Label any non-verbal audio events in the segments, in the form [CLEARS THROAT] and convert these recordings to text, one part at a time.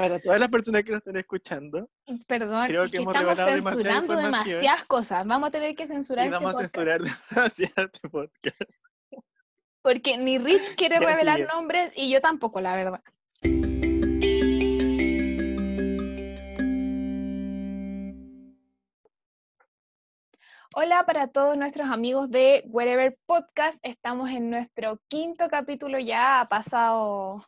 Para todas las personas que nos están escuchando, Perdón, Creo que que hemos revelado demasiada demasiadas cosas. Vamos a tener que censurar y este vamos a podcast, censurar [LAUGHS] demasiado este podcast. Porque ni Rich [LAUGHS] quiere Ya, revelar sigue. nombres y yo tampoco, la verdad. Hola para todos nuestros amigos de Wherever Podcast. Estamos en nuestro quinto capítulo ya. Ha pasado,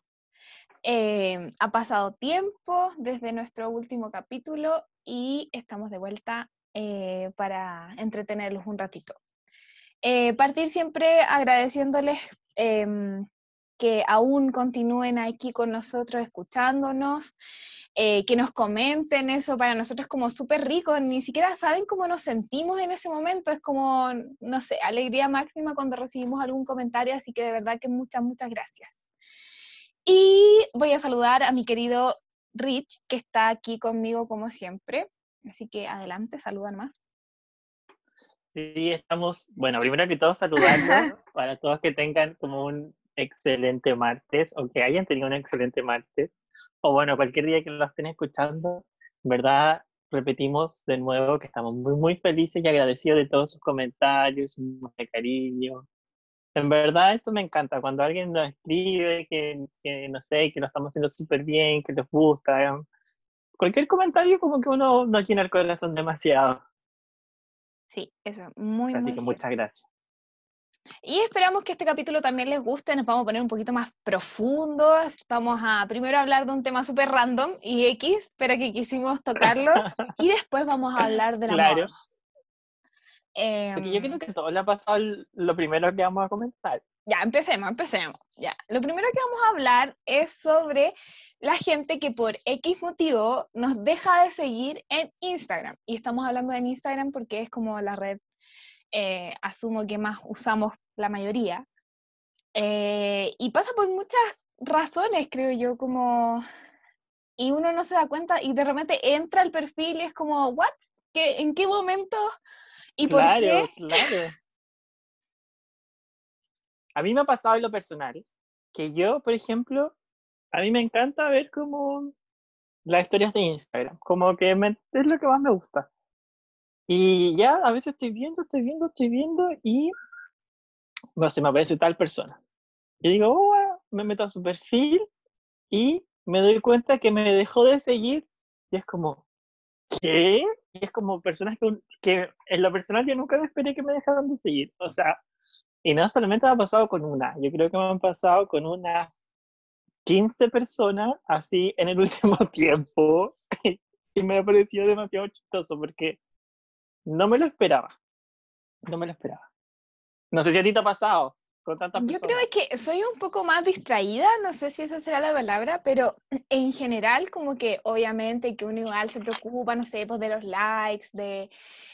eh, ha pasado tiempo desde nuestro último capítulo y estamos de vuelta eh, para entretenerlos un ratito. Eh, partir siempre agradeciéndoles em, que aún continúen aquí con nosotros escuchándonos, que nos comenten eso para nosotros como súper rico, ni siquiera saben cómo nos sentimos en ese momento, es como, no sé, alegría máxima cuando recibimos algún comentario, así que de verdad que muchas, muchas gracias. Y voy a saludar a mi querido Rich, que está aquí conmigo como siempre, así que adelante, saludan más. Sí, estamos, bueno, primero que todo saludarlos [LAUGHS] para todos que tengan como un excelente martes o que hayan tenido un excelente martes o bueno, cualquier día que lo estén escuchando, verdad repetimos de nuevo que estamos muy muy felices y agradecidos de todos sus comentarios, de cariño. En verdad eso me encanta, cuando alguien nos escribe que, que no sé, que lo estamos haciendo súper bien, que les gusta. Cualquier comentario como que uno no llena el corazón demasiado. Sí, eso, muy, Así muy que cierto. muchas gracias. Y esperamos que este capítulo también les guste, nos vamos a poner un poquito más profundos, vamos a primero hablar de un tema súper random y X, pero que quisimos tocarlo, [LAUGHS] y después vamos a hablar del Claro. amor. Porque yo Em, creo que a todos le ha pasado lo primero que vamos a comentar. Ya, empecemos, empecemos. Ya. Lo primero que vamos a hablar es sobre la gente que por X motivo nos deja de seguir en Instagram. Y estamos hablando en Instagram porque es como la red, eh, asumo que más usamos la mayoría. Eh, y pasa por muchas razones, creo yo, como... Y uno no se da cuenta y de repente entra al perfil y es como, ¿what? ¿Qué, ¿En qué momento? ¿Y por claro, qué? claro. A mí me ha pasado en lo personal que yo, por ejemplo, a mí me encanta ver como las historias de Instagram, como que me- es lo que más me gusta. Y ya a veces estoy viendo, estoy viendo, estoy viendo y no sé, me aparece tal persona. Y digo, oh, ah", me meto a su perfil y me doy cuenta que me dejó de seguir y es como, ¿qué? Y es como personas que, que en lo personal yo nunca me esperé que me dejaran de seguir. O sea, y no solamente me ha pasado con una, yo creo que me han pasado con unas 15 personas así en el [LAUGHS] último tiempo. Y me ha parecido demasiado chistoso porque no me lo esperaba. No me lo esperaba. No sé si a ti te ha pasado con tantas Yo creo que soy un poco más distraída, no sé si esa será la palabra, pero en general como que obviamente que uno igual se preocupa, no sé, pues de los likes, de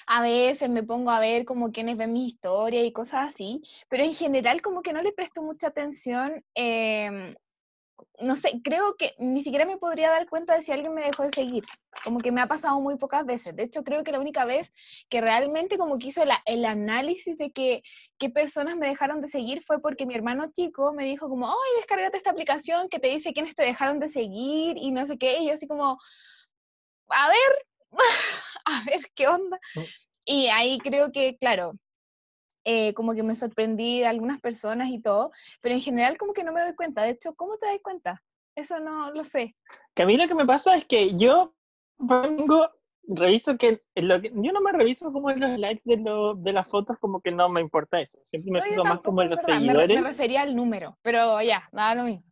a veces me pongo a ver como quienes ven mi historia y cosas así, pero en general como que no le presto mucha atención, em, no sé, creo que ni siquiera me podría dar cuenta de si alguien me dejó de seguir, como que me ha pasado muy pocas veces, de hecho creo que la única vez que realmente como que hizo la- el análisis de que qué personas me dejaron de seguir fue porque mi hermano chico me dijo como, ay, descárgate esta aplicación que te dice quiénes te dejaron de seguir y no sé qué, y yo así como, a ver, [LAUGHS] a ver qué onda. Mm. Y ahí creo que, claro, eh, como que me sorprendí de algunas personas y todo, pero en general como que no me doy cuenta. De hecho, ¿cómo te das cuenta? Eso no lo sé. Que a mí lo que me pasa es que yo pongo, reviso que, lo que yo no me reviso como en los likes de, lo- de las fotos, como que no me importa eso. Siempre me No, fijo más como en los verdad, me re- seguidores. Me, refería al número, pero ya, nada lo mismo.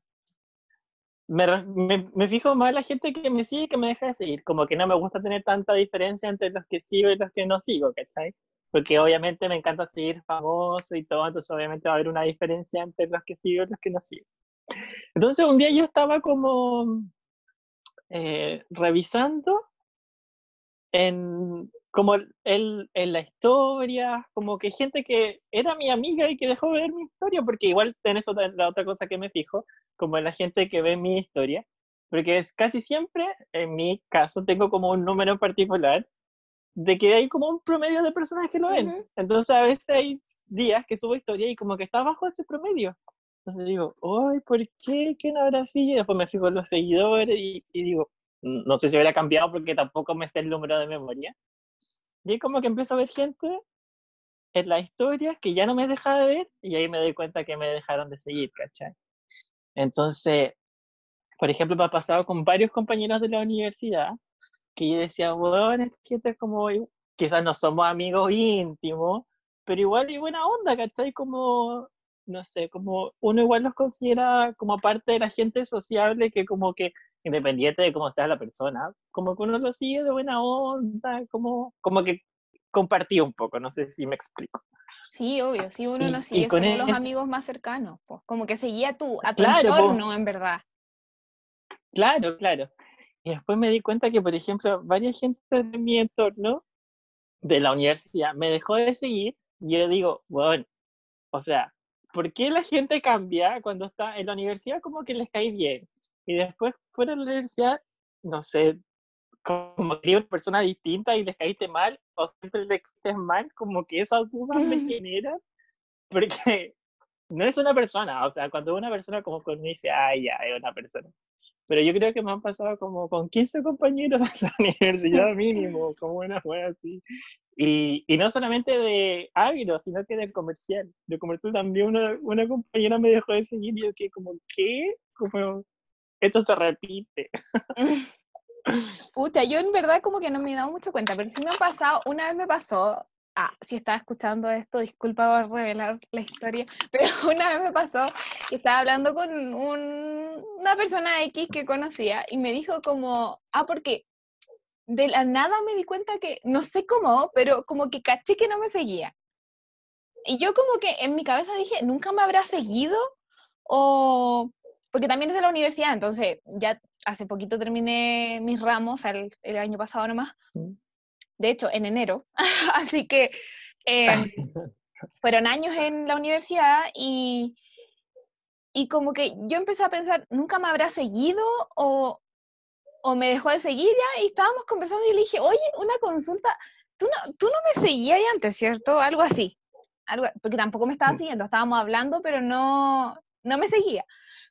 me, me, me fijo más en la gente que me sigue y que me deja de seguir. Como que no me gusta tener tanta diferencia entre los que sigo y los que no sigo, ¿cachai? Porque obviamente me encanta seguir famoso y todo, entonces obviamente va a haber una diferencia entre los que sigo y los que no sigo. Entonces un día yo estaba como eh, revisando en como el, en la historia, como que gente que era mi amiga y que dejó de ver mi historia, porque igual tenés otra, la otra cosa que me fijo, como la gente que ve mi historia, porque es casi siempre, en mi caso, tengo como un número en particular de que hay como un promedio de personas que lo ven. Ujú. Entonces a veces hay días que subo historia y como que está bajo ese promedio. Entonces digo, ay, ¿por qué? ¿Qué no habrá así? Y después me fijo en los seguidores y, y digo, no sé si hubiera cambiado porque tampoco me sé el número de memoria. Y como que empiezo a ver gente en la historia que ya no me deja de ver y ahí me doy cuenta que me dejaron de seguir, ¿cachai? Entonces, por ejemplo, me ha pasado con varios compañeros de la universidad que yo decía, bueno, es gente es como, quizás no somos amigos íntimos, pero igual y buena onda, ¿cachai? Como, no sé, como uno igual los considera como parte de la gente sociable que como que independiente de cómo sea la persona, como que uno lo sigue de buena onda, como, como que compartí un poco, no sé si me explico. Sí, obvio, sí, uno no sigue con los amigos más cercanos, pues, como que seguía a tu, a tu claro, entorno, en verdad. Claro, claro. Y después me di cuenta que, por ejemplo, varias gente de mi entorno de la universidad me dejó de seguir y yo digo, bueno, o sea, ¿por qué la gente cambia cuando está en la universidad como que les cae bien? Y después fuera de la universidad, no sé, como que una persona distinta y les caíste mal, o siempre les caíste mal, como que esas dudas me [LAUGHS] generan, porque [LAUGHS] no es una persona, o sea, cuando una persona como con dice, ay, ya, es una persona. Pero yo creo que me han pasado como con 15 compañeros [LAUGHS] de la universidad mínimo, como una wea así. Y, y, no solamente de agro, sino que de comercial. De comercial también una, una compañera me dejó de seguir y yo que como, ¿qué? Como, esto se repite. [LAUGHS] Pucha, yo en verdad como que no me he dado mucho cuenta, pero sí me ha pasado, una vez me pasó, ah, si estaba escuchando esto, disculpa por revelar la historia, [LAUGHS] pero una vez me pasó que estaba hablando con un, una persona X que conocía y me dijo como, ah, porque de la nada me di cuenta que, no sé cómo, pero como que caché que no me seguía. Y yo como que en mi cabeza dije, nunca me habrá seguido o porque también es de la universidad, entonces ya hace poquito terminé mis ramos, el, el año pasado nomás, mm. De hecho en enero, [LAUGHS] así que em, [LAUGHS] fueron años en la universidad y, y como que yo empecé a pensar, nunca me habrá seguido o, o me dejó de seguir ya y estábamos conversando y le dije, oye, una consulta, tú no, tú no me seguías antes, ¿cierto? Algo así. Algo, porque tampoco me estaba mm. siguiendo, estábamos hablando, pero no, no me seguía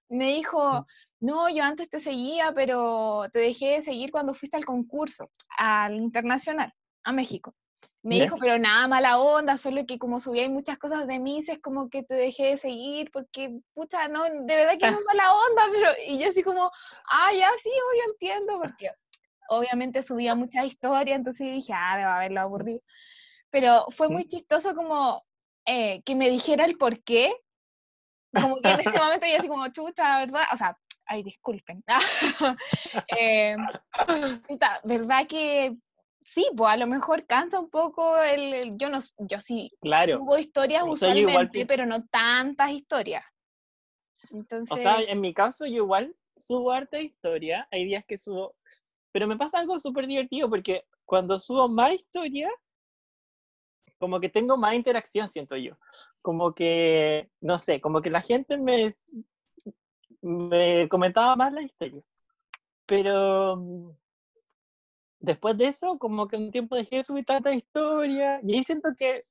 me dijo, no, yo antes te seguía, pero te dejé de seguir cuando fuiste al concurso, al internacional, a México. Me dijo, pero nada mala onda, solo que como subía muchas cosas de mí, es como que te dejé de seguir, porque, pucha, no, de verdad que no es mala onda, [LAUGHS] pero, y yo así como, ah, ya sí, hoy entiendo, porque obviamente subía muchas historias, entonces dije, ah, debe haberlo aburrido. Pero fue muy [LAUGHS] chistoso como eh, que me dijera el por qué, como que en ese momento yo así como, chucha, ¿verdad? O sea, ay, disculpen. [LAUGHS] eh, ¿Verdad que sí, pues a lo mejor cansa un poco el, yo no, yo sí claro. hubo historias usualmente, pero no tantas historias. Entonces... O sea, en mi caso yo igual subo harta historia, hay días que subo, pero me pasa algo súper divertido porque cuando subo más historia, como que tengo más interacción, siento yo como que, no sé, como que la gente me, me comentaba más la historia. Pero mm, después de eso, como que un tiempo dejé de subir tanta historia y ahí siento que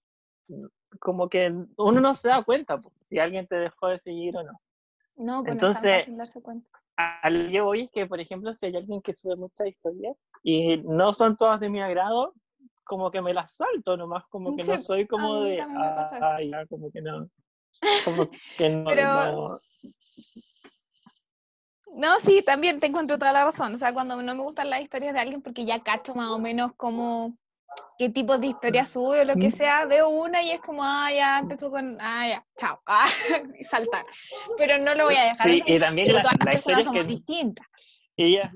mm, como que uno no se da cuenta si alguien te dejó de seguir o no. No, pues Entonces, no darse cuenta. Que voy es que, por ejemplo, si hay alguien que sube muchas historias y no son todas de mi agrado, como que me las salto nomás, como que no soy como de, ah, ya, como que no, como que no, [LAUGHS] Pero... no. Sí, también te encuentro toda la razón. O sea, cuando no me gustan las historias de alguien porque ya cacho más o menos como qué tipo de historia sube o lo que sea, veo una y es como, ah, ya empezó con, ah, ya, chao, [LAUGHS] ah, y saltar. Pero no lo voy a dejar. Sí, y también la, todas las personas somos distintas. Y ya,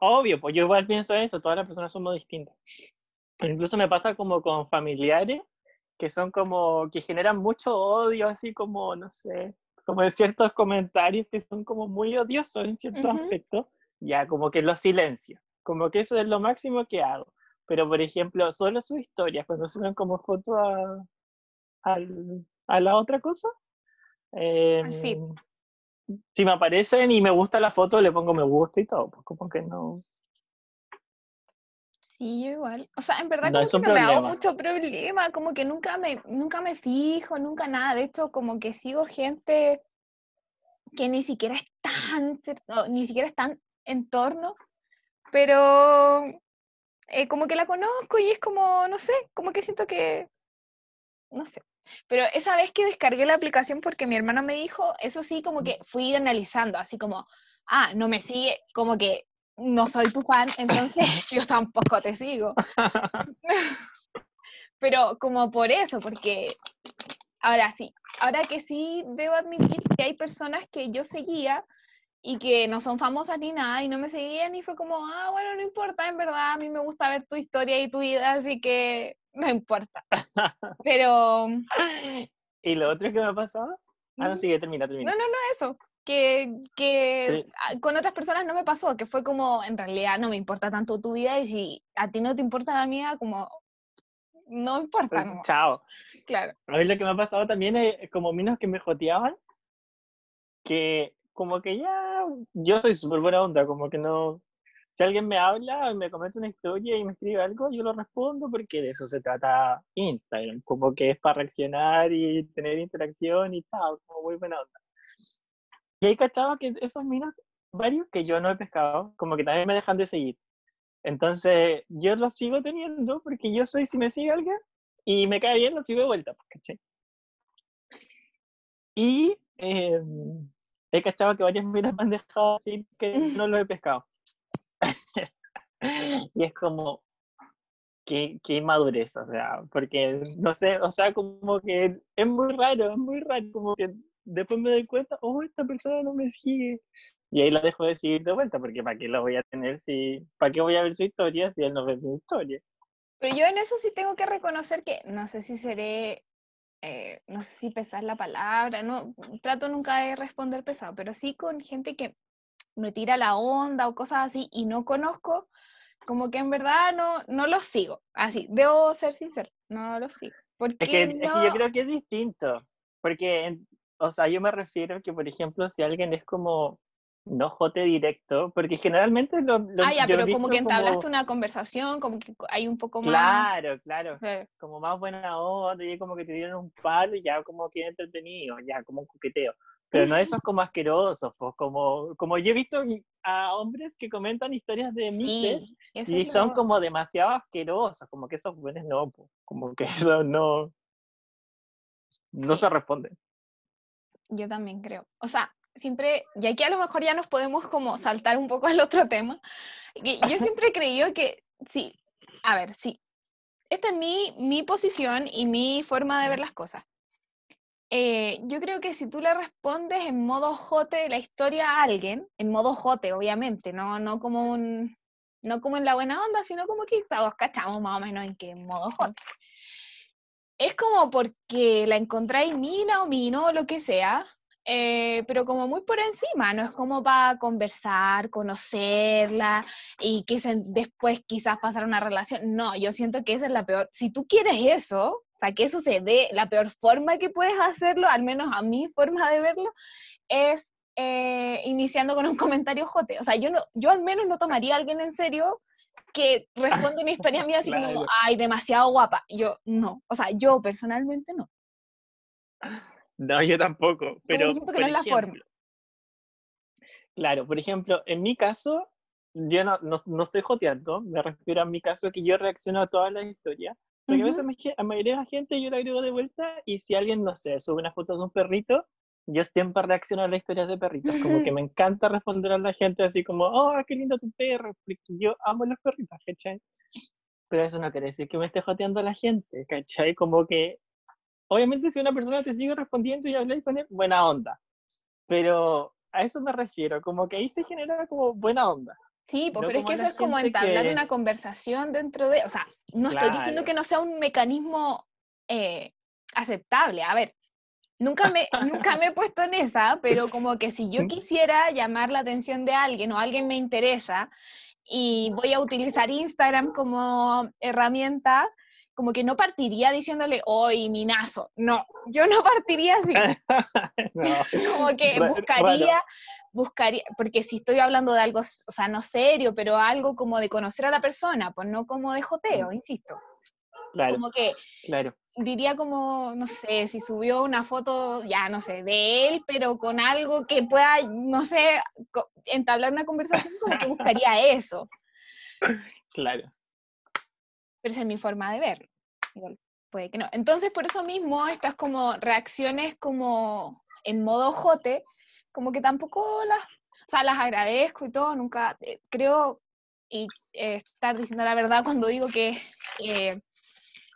obvio, pues yo igual pienso eso, todas las personas somos distintas. Incluso me pasa como con familiares que son como, que generan mucho odio, así como, no sé, como de ciertos comentarios que son como muy odiosos en ciertos aspectos, ya como que los silencio, como que eso es lo máximo que hago. Pero, por ejemplo, solo sus historias, cuando suben como foto a, a, la otra cosa, eh, si me aparecen y me gusta la foto, le pongo me gusta y todo, pues como que no, Sí, yo igual. O sea, en verdad como que no me hago mucho problema, como que nunca me, nunca me fijo, nunca nada. De hecho, como que sigo gente que ni siquiera es tan, ni siquiera es tan en torno, pero eh, como que la conozco y es como, no sé, como que siento que, no sé. Pero esa vez que descargué la aplicación porque mi hermano me dijo, eso sí, como que fui analizando, así como, ah, no me sigue, como que no soy tu fan, entonces [LAUGHS] yo tampoco te sigo. [LAUGHS] Pero como por eso, porque ahora sí, ahora que sí debo admitir que hay personas que yo seguía y que no son famosas ni nada y no me seguían y fue como, ah, bueno, no importa, en verdad a mí me gusta ver tu historia y tu vida, así que no importa. Pero... [LAUGHS] ¿Y lo otro que me ha pasado? Ah, no, sigue, termina, termina. No, no, no, eso. Que, que con otras personas no me pasó, que fue como, en realidad no me importa tanto tu vida y si a ti no te importa la mía, como, no importa. No. Chao. Claro. A mí lo que me ha pasado también es como minos que me joteaban, que como que ya, yo soy súper buena onda, como que no, si alguien me habla, me comenta una historia y me escribe algo, yo lo respondo porque de eso se trata Instagram, como que es para reaccionar y tener interacción y tal, como muy buena onda. Y ahí cachaba que esos minos, varios que yo no he pescado, como que también me dejan de seguir. Entonces, yo los sigo teniendo porque yo soy, si me sigue alguien y me cae bien, lo sigo de vuelta, pues. Y eh, he cachado que varios minos me han dejado así que no los he pescado. [LAUGHS] y es como, qué, qué madurez, o sea, porque no sé, o sea, como que es muy raro, es muy raro, como que después me doy cuenta, oh, esta persona no me sigue. Y ahí la dejo de seguir de vuelta, porque ¿para qué la voy a tener si, para qué voy a ver su historia si él no ve mi historia? Pero yo en eso sí tengo que reconocer que no sé si seré, eh, no sé si pesar la palabra, no, trato nunca de responder pesado, pero sí con gente que me tira la onda o cosas así y no conozco, como que en verdad no, no los sigo. Así, debo ser sincero, no los sigo. Porque es, que, yo creo que es distinto, porque, o sea, yo me refiero que, por ejemplo, si alguien es como no jote directo, porque generalmente lo... lo ah, ya, pero como que entablaste una conversación, como que hay un poco más... Claro, claro, como más buena onda, y como que te dieron un palo y ya como que entretenido, ya como un coqueteo. Pero no esos como asquerosos, pues como, como yo he visto a hombres que comentan historias de mises y son como demasiado asquerosos, como que esos buenos no, pues, como que [LAUGHS] eso no, no se responde. Yo también creo. O sea, siempre, y aquí a lo mejor ya nos podemos como saltar un poco al otro tema. Yo [LAUGHS] siempre he creído que, sí, a ver, sí, esta es mi, mi posición y mi forma de ver las cosas. Eh, yo creo que si tú le respondes en modo jote la historia a alguien, en modo jote, obviamente, no, no como un, no como en la buena onda, sino como que todos cachamos más o menos en qué modo jote. Es como porque la encontráis mina o mino o lo que sea, eh, pero como muy por encima, no es como para conversar, conocerla y que después quizás pasar una relación. No, yo siento que esa es la peor. Si tú quieres eso, o sea, que eso se dé, la peor forma que puedes hacerlo, al menos a mi forma de verlo, es eh, iniciando con un [LAUGHS] comentario jote. O sea, yo, no, yo al menos no tomaría a alguien en serio que responde una historia mía así como, ay, demasiado guapa. Yo, no. O sea, yo personalmente no. No, yo tampoco, pero por ejemplo, Claro, por ejemplo, en mi caso, yo no, no, estoy joteando, me refiero a mi caso que yo reacciono a todas las historias, porque a veces a la mayoría de la gente yo la agrego de vuelta y si alguien, no sé, sube una foto de un perrito, yo siempre reacciono a las historias de perritos, como que [LAUGHS] me encanta responder a la gente así como, oh, qué lindo tu perro, porque yo amo los perritos, ¿cachai? Pero eso no quiere decir que me esté joteando a la gente, ¿cachai? Como que obviamente si una persona te sigue respondiendo y habláis con él, buena onda. Pero a eso me refiero, como que ahí se genera como buena onda. Sí, pero es que eso es como entablar una conversación dentro de, o sea, no estoy diciendo que no sea un mecanismo eh, aceptable. A ver, nunca me, nunca me he puesto en esa, pero como que si yo quisiera llamar la atención de alguien o alguien me interesa y voy a utilizar Instagram como herramienta, como que no partiría diciéndole, hoy minazo. No, yo no partiría así. [LAUGHS] como que buscaría, buscaría, porque si estoy hablando de algo, o sea, no serio, pero algo como de conocer a la persona, pues no como de joteo, mm. insisto. Claro. Como que claro. Diría como, no sé, si subió una foto, ya no sé, de él, pero con algo que pueda, no sé, entablar una conversación, como que buscaría eso. [LAUGHS] Claro. Pero esa es mi forma de verlo. Igual puede que no. Entonces, por eso mismo, estas como reacciones como en modo jote, como que tampoco las, o sea, las agradezco y todo, nunca, eh, creo, y eh, estar diciendo la verdad cuando digo que eh,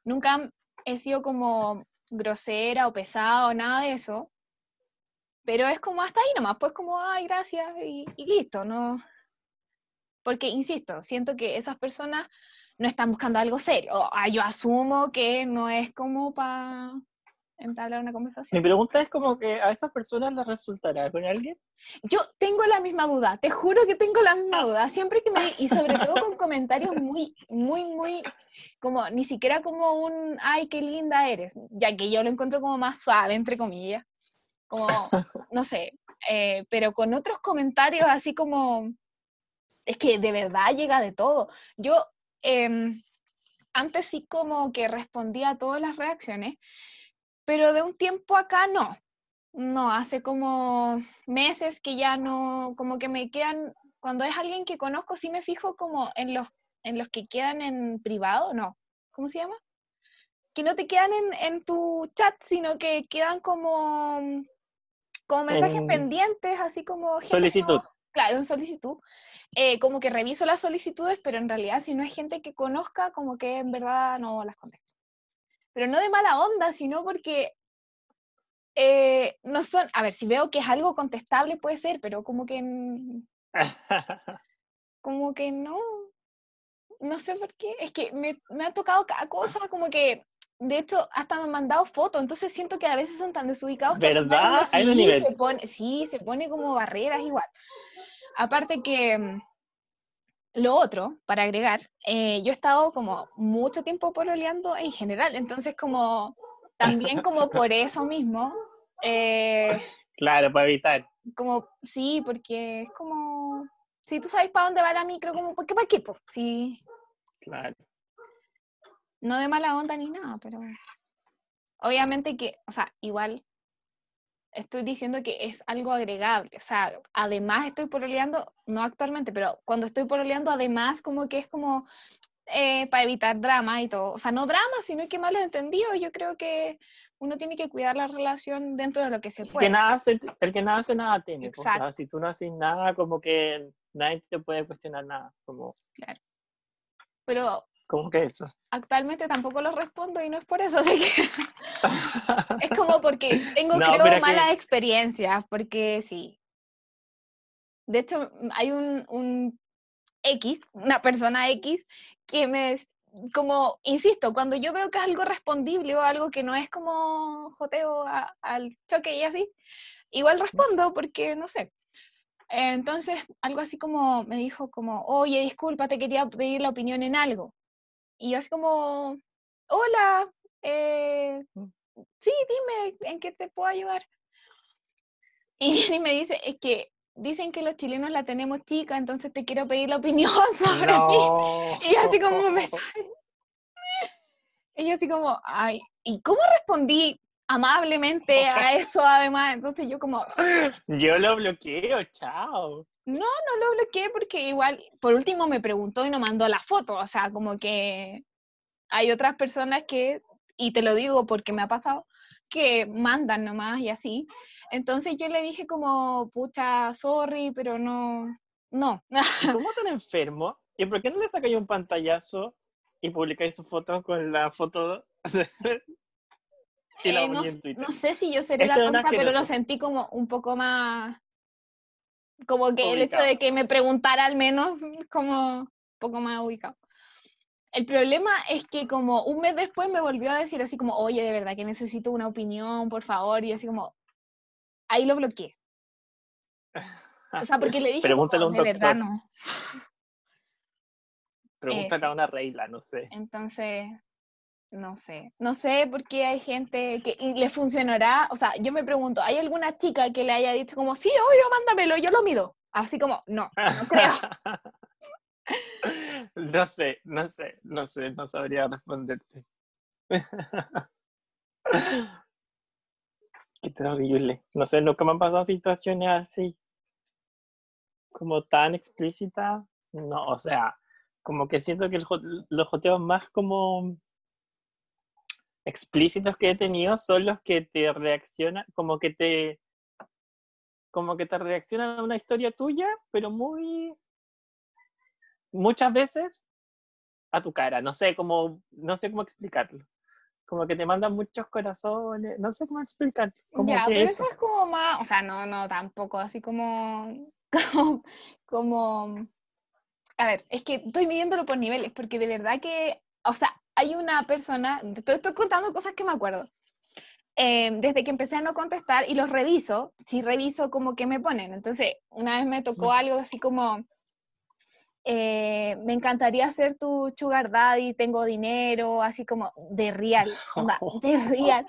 nunca he sido como grosera o pesada o nada de eso, pero es como hasta ahí nomás, pues como, ay, gracias y, listo, ¿no? Porque, insisto, siento que esas personas no están buscando algo serio. Yo asumo que no es como para entablar una Mi conversación. pregunta es como que a esas personas les resultará con alguien. Yo tengo la misma duda, te juro que tengo la misma duda. Siempre que me. Y sobre todo con [LAUGHS] comentarios muy, muy, muy. Como ni siquiera como un. Ay, qué linda eres. Ya que yo lo encuentro como más suave, entre comillas. Como. [LAUGHS] No sé. eh, pero con otros comentarios así como. Es que de verdad llega de todo. Yo. em, antes sí como que respondía a todas las reacciones, pero de un tiempo acá no. No, hace como meses que ya no, como que me quedan, cuando es alguien que conozco, sí me fijo como en los, en los que quedan en privado, no, ¿cómo se llama? Que no te quedan en, en tu chat, sino que quedan como, como mensajes En pendientes, así como... Solicitud. no- claro, en solicitud. Eh, como que reviso las solicitudes, pero en realidad si no es gente que conozca, como que en verdad no las contesto. Pero no de mala onda, sino porque eh, no son, a ver, si veo que es algo contestable puede ser, pero como que, [LAUGHS] como que no, no sé por qué, es que me, me ha tocado cada cosa, [LAUGHS] como que, de hecho, hasta me han mandado fotos, entonces siento que a veces son tan desubicados que ¿Verdad? ese sí nivel. se pone, sí, se pone como barreras igual. Aparte que mm, lo otro, para agregar, eh, yo he estado como mucho tiempo pololeando en general, entonces como también como por [LAUGHS] eso mismo, eh, claro, para evitar. como sí, porque es como, si tú sabes para dónde va la micro, como, ¿por qué para qué? Sí, Claro. no de mala onda ni nada, pero obviamente que, o sea, igual estoy diciendo que es algo agregable, o sea, además estoy pololeando, no actualmente, pero cuando estoy pololeando, además como que es como eh, para evitar drama y todo, o sea, no drama, sino que malos entendidos, yo creo que uno tiene que cuidar la relación dentro de lo que se El que puede. nada hace, el que nada hace, nada teme. po. O sea, si tú no haces nada, como que nadie te puede cuestionar nada. Como, Pero como que eso. actualmente tampoco lo respondo y no es por eso, así que [LAUGHS] es como porque tengo, No, creo, pero que- malas experiencias, porque sí. De hecho, hay un, un X, una persona X, que me, es- como, insisto, cuando yo veo que es algo respondible o algo que no es como joteo a- al choque y así, igual respondo porque, no sé. Entonces, algo así como me dijo como, oye, disculpa, te quería pedir la opinión en algo. Y yo así como, hola, eh, Mm. sí, dime, ¿en qué te puedo ayudar? Y viene y me dice, es que dicen que los chilenos la tenemos chica, entonces te quiero pedir la opinión [LAUGHS] sobre mí. No. Y así como me [LAUGHS] [LAUGHS] Y yo así como, ay, ¿y cómo respondí amablemente a eso además? Entonces yo como, Yo lo bloqueo, chao. No lo bloqueé porque igual, por último me preguntó y no mandó la foto, o sea, como que hay otras personas que, y te lo digo porque me ha pasado, que mandan nomás y así. Entonces yo le dije como, pucha, sorry, pero no, no. ¿Y cómo [LAUGHS] tan enfermo? ¿Y por qué no le sacáis un pantallazo y publicáis su foto con la foto [LAUGHS] y la Eh, no, en Twitter? no sé si yo seré la Este tonta, pero lo sentí como un poco más, como que el hecho de que me preguntara al menos, [LAUGHS] como un poco más ubicado. El problema es que como un mes después me volvió a decir así como, oye, de verdad que necesito una opinión, por favor, y así como, ahí lo bloqueé. O sea, porque le [LAUGHS] dije Pregúntale a como, un de verdad no. Pregúntale Eh, a una regla, no sé. Entonces, no sé. No sé por qué hay gente que le funcionará. O sea, yo me pregunto, ¿hay alguna chica que le haya dicho como, sí, obvio, mándamelo, yo lo mido? Así como, no, no creo. [LAUGHS] No sé, no sé, no sé, no sabría responderte. [LAUGHS] Qué terrible. No sé, nunca me han pasado situaciones así. Como tan explícitas. No, o sea, Como que siento que los joteos más como explícitos que he tenido son los que te reaccionan, como que te como que te reaccionan a una historia tuya, pero muy muchas veces a tu cara, no sé cómo no sé cómo explicarlo. Como que te mandan muchos corazones, no sé cómo explicarlo. Como ya, que pero eso. eso es como más, o sea, no, no, tampoco, así como, [LAUGHS] como, como- a ver, es que estoy midiéndolo por niveles, porque de verdad que, o sea, hay una persona, te estoy contando cosas que me acuerdo, eh, desde que empecé a no contestar y los reviso, si reviso como que me ponen, entonces, una vez me tocó algo así como, eh, me encantaría ser tu sugar daddy, tengo dinero, así como de real, onda, de [LAUGHS] real.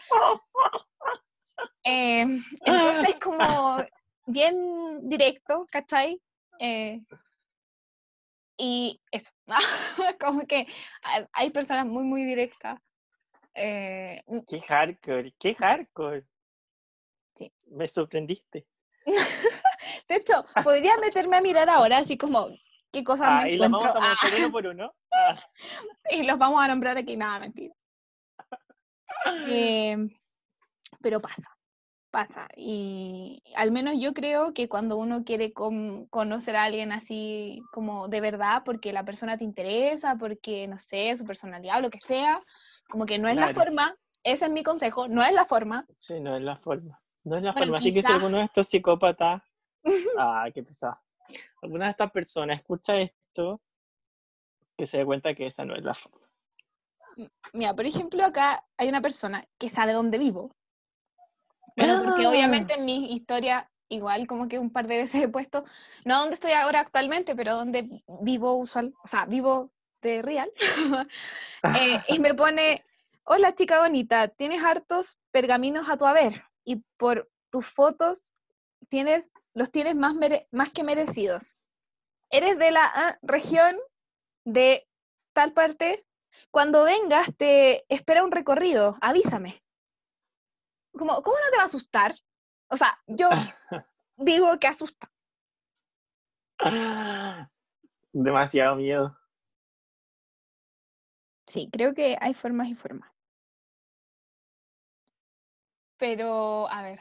Eh, entonces, como bien directo, ¿cachai? Eh, y eso, [LAUGHS] como que hay- personas muy, muy directas. Eh, Qué hardcore, qué hardcore. Sí. Me sorprendiste. [LAUGHS] de hecho, podría meterme a mirar ahora, así como qué cosas Ah, me y encuentro. vamos a Ah, uno por uno. Ah, [LAUGHS] y los vamos a nombrar aquí, nada, mentira. Eh, pero pasa, pasa. Y al menos yo creo que cuando uno quiere con- conocer a alguien así como de verdad, porque la persona te interesa, porque, no sé, su personalidad o lo que sea, como que no es la forma, ese es mi consejo, no es la forma. sí, no es la forma. No es la Bueno, forma. Así que si alguno de estos psicópatas. [LAUGHS] Ah, qué pesado. Alguna de estas personas escucha esto, que se dé cuenta que esa no es la forma. Mira, por ejemplo, acá hay una persona que sabe dónde vivo. Bueno, porque Ah. obviamente en mi historia, igual como que un par de veces he puesto, no donde estoy ahora actualmente, pero donde vivo usual, o sea, vivo de real. [LAUGHS] Eh, y me pone, hola chica bonita, tienes hartos pergaminos a tu haber y por tus fotos tienes, los tienes más, mere- más que merecidos. Eres de la ah, región de tal parte. Cuando vengas te espera un recorrido, avísame. Como, ¿Cómo no te va a asustar? O sea, yo [LAUGHS] digo que asusta. Demasiado miedo. Sí, creo que hay formas y formas. Pero, a ver.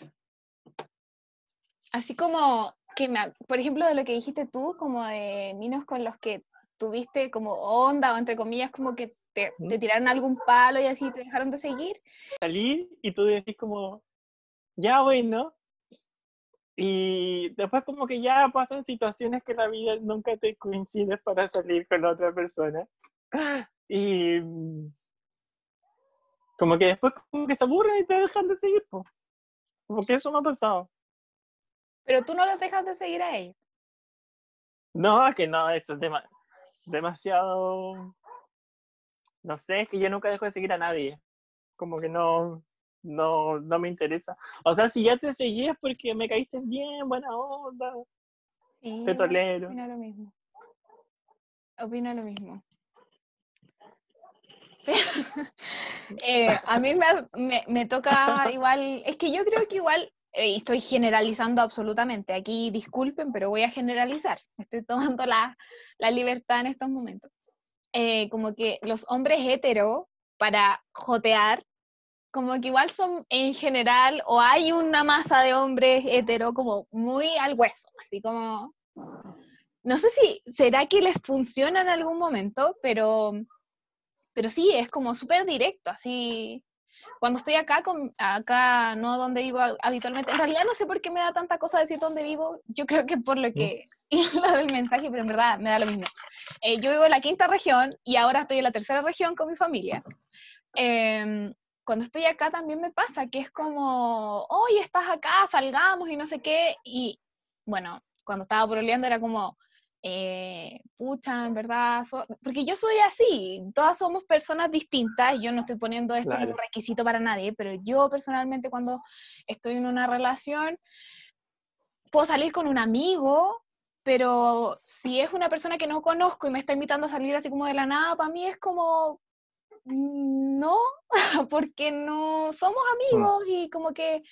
Así como que, me, por ejemplo, de lo que dijiste tú, como de minos con los que tuviste como onda o entre comillas, como que te, te tiraron algún palo y así te dejaron de seguir. Salí y tú decís como, ya bueno. Y después como que ya pasan situaciones que la vida nunca te coincide para salir con la otra persona. Y mm, como que después como que se aburren y te dejan de seguir. po. Como que eso me ha pasado. Pero tú no los dejas de seguir a ellos. No, es que no, eso es dema- demasiado... No sé, es que yo nunca dejo de seguir a nadie. Como que no, no, no me interesa. O sea, si ya te seguí es porque me caíste bien, buena onda, Sí, te tolero. opino lo mismo. Opino lo mismo. [LAUGHS] Eh, a mí me, me, me toca [LAUGHS] igual, es que yo creo que igual, eh, estoy generalizando absolutamente, aquí disculpen, pero voy a generalizar, estoy tomando la, la libertad en estos momentos. Eh, como que los hombres hetero, para jotear, como que igual son en general, o hay una masa de hombres hetero como muy al hueso, así como... No sé si será que les funciona en algún momento, pero, pero sí, es como súper directo, así... Cuando estoy acá, con, acá no donde vivo habitualmente, en realidad no sé por qué me da tanta cosa decir dónde vivo, yo creo que por lo que [LAUGHS] lo del mensaje, pero en verdad me da lo mismo. Eh, yo vivo en la quinta región y ahora estoy en la tercera región con mi familia. Em, cuando estoy acá también me pasa que es como, oye, estás acá, salgamos y no sé qué. Y bueno, cuando estaba pololeando era como, eh, pucha, en verdad, so-", porque yo soy así, todas somos personas distintas, yo no estoy poniendo esto como Claro. un requisito para nadie, pero yo personalmente cuando estoy en una relación, puedo salir con un amigo, pero si es una persona que no conozco y me está invitando a salir así como de la nada, para mí es como, mm, no, [LAUGHS] porque no somos amigos y como que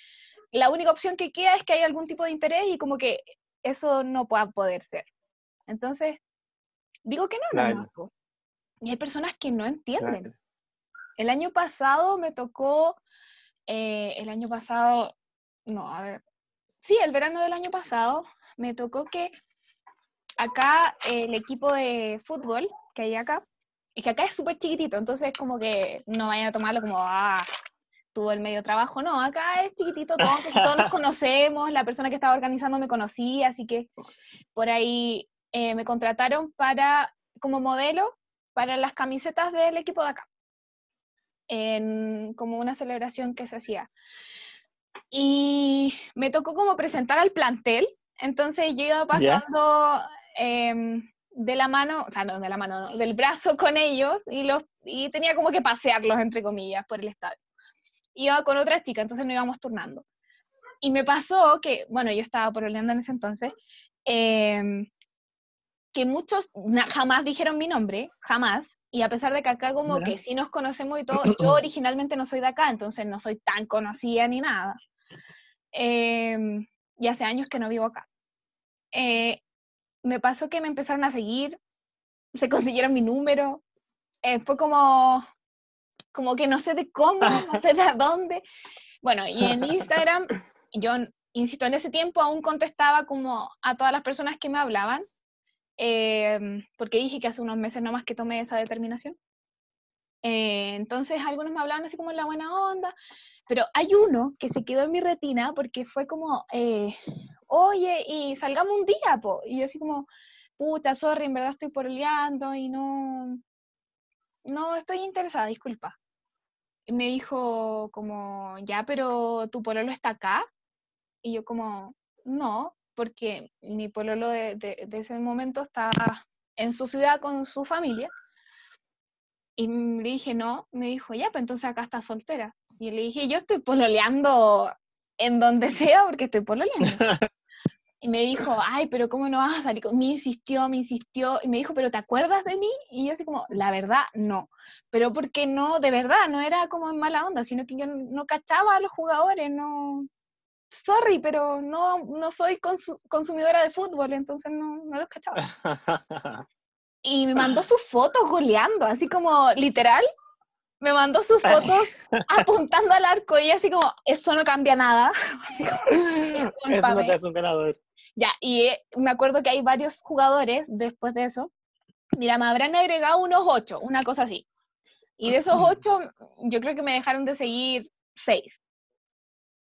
la única opción que queda es que hay algún tipo de interés y como que eso no pueda poder ser. Entonces, digo que no, Claro. no. Y hay personas que no entienden. Claro. El año pasado me tocó, eh, el año pasado, no, a ver, sí, el verano del año pasado me tocó que acá el equipo de fútbol que hay acá, es que acá es súper chiquitito, entonces como que no vayan a tomarlo como, ah, tuvo el medio trabajo, no, acá es chiquitito, todos, [LAUGHS] todos nos conocemos, la persona que estaba organizando me conocía, así que por ahí eh, me contrataron para, como modelo para las camisetas del equipo de acá, en como una celebración que se hacía. Y me tocó como presentar al plantel, entonces yo iba pasando em, de la mano, o sea, no de la mano, no, del brazo con ellos y, los, y tenía como que pasearlos, entre comillas, por el estadio. Iba con otra chica, entonces nos íbamos turnando. Y me pasó que, bueno, yo estaba pololeando en ese entonces, em, que muchos jamás dijeron mi nombre, jamás, y a pesar de que acá como Ya. que sí nos conocemos y todo, yo originalmente no soy de acá, entonces no soy tan conocida ni nada. Em, y hace años que no vivo acá. Eh, me pasó que me empezaron a seguir, se [LAUGHS] consiguieron mi número, eh, fue como, como que no sé de cómo, no sé de dónde. Bueno, y en Instagram, yo, insisto, en ese tiempo aún contestaba como a todas las personas que me hablaban, em, porque dije que hace unos meses nomás que tomé esa determinación. Eh, entonces algunos me hablaban así como en la buena onda, pero hay uno que se quedó en mi retina porque fue como, eh, oye, y salgamos un día, po. Y yo así como, puta, sorry, en verdad estoy poroleando y no, no estoy interesada, disculpa. Y me dijo como, ya, pero tu pololo está acá. Y yo como, no, porque mi pololo de, de- de ese momento estaba en su ciudad con su familia. Y le dije, no, me dijo, ya, pues entonces acá está soltera. Y le dije, yo estoy pololeando en donde [LAUGHS] sea porque estoy pololeando. Y me dijo, ay, pero ¿cómo no vas a salir? con-?" Me insistió, me insistió, y me dijo, ¿pero te acuerdas de mí? Y yo así como, la verdad, no. Pero porque no, de verdad, no era como en mala onda, sino que yo no, no cachaba a los jugadores, no... Sorry, pero no, no soy consu- consumidora de fútbol, entonces no, no los cachaba. [LAUGHS] Y me mandó sus fotos goleando, así como, literal, me mandó sus fotos [LAUGHS] apuntando al arco y así como, eso no cambia nada. [LAUGHS] Así como, Eso no discúlpame. te hace un ganador. Ya, y eh, me acuerdo que hay varios jugadores después de eso. Mira, me habrán agregado unos ocho, una cosa así. Y de esos ocho, yo creo que me dejaron de seguir seis.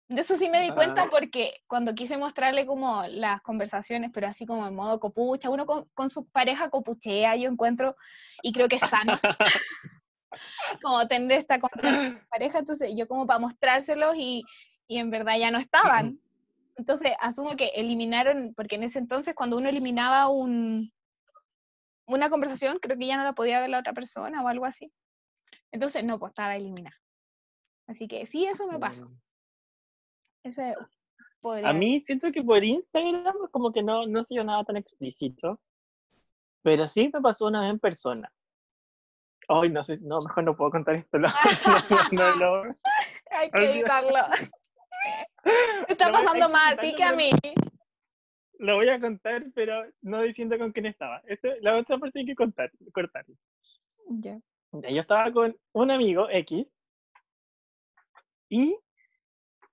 De eso sí me di cuenta Ah. porque cuando quise mostrarle como las conversaciones, pero así como en modo copucha, uno con, con su pareja copuchea, yo encuentro, y creo que es sano, [LAUGHS] como tener esta confianza con pareja, entonces yo como para mostrárselos y, y en verdad ya no estaban. Entonces asumo que eliminaron, porque en ese entonces cuando uno eliminaba un, una conversación, creo que ya no la podía ver la otra persona o algo así. Entonces no, pues estaba eliminada. Así que sí, eso me pasó. Ese podría A mí siento que por Instagram como que no, no se nada tan explícito, pero sí me pasó una vez en persona. Ay, no sé, no, mejor no puedo contar esto. No, [LAUGHS] no, no, no. Hay que evitarlo. [LAUGHS] Está pasando más a ti que a mí. Lo voy a contar, pero no diciendo con quién estaba. Esto- la otra parte hay que contar, cortarlo. Ya. Ya, Yo estaba con un amigo X y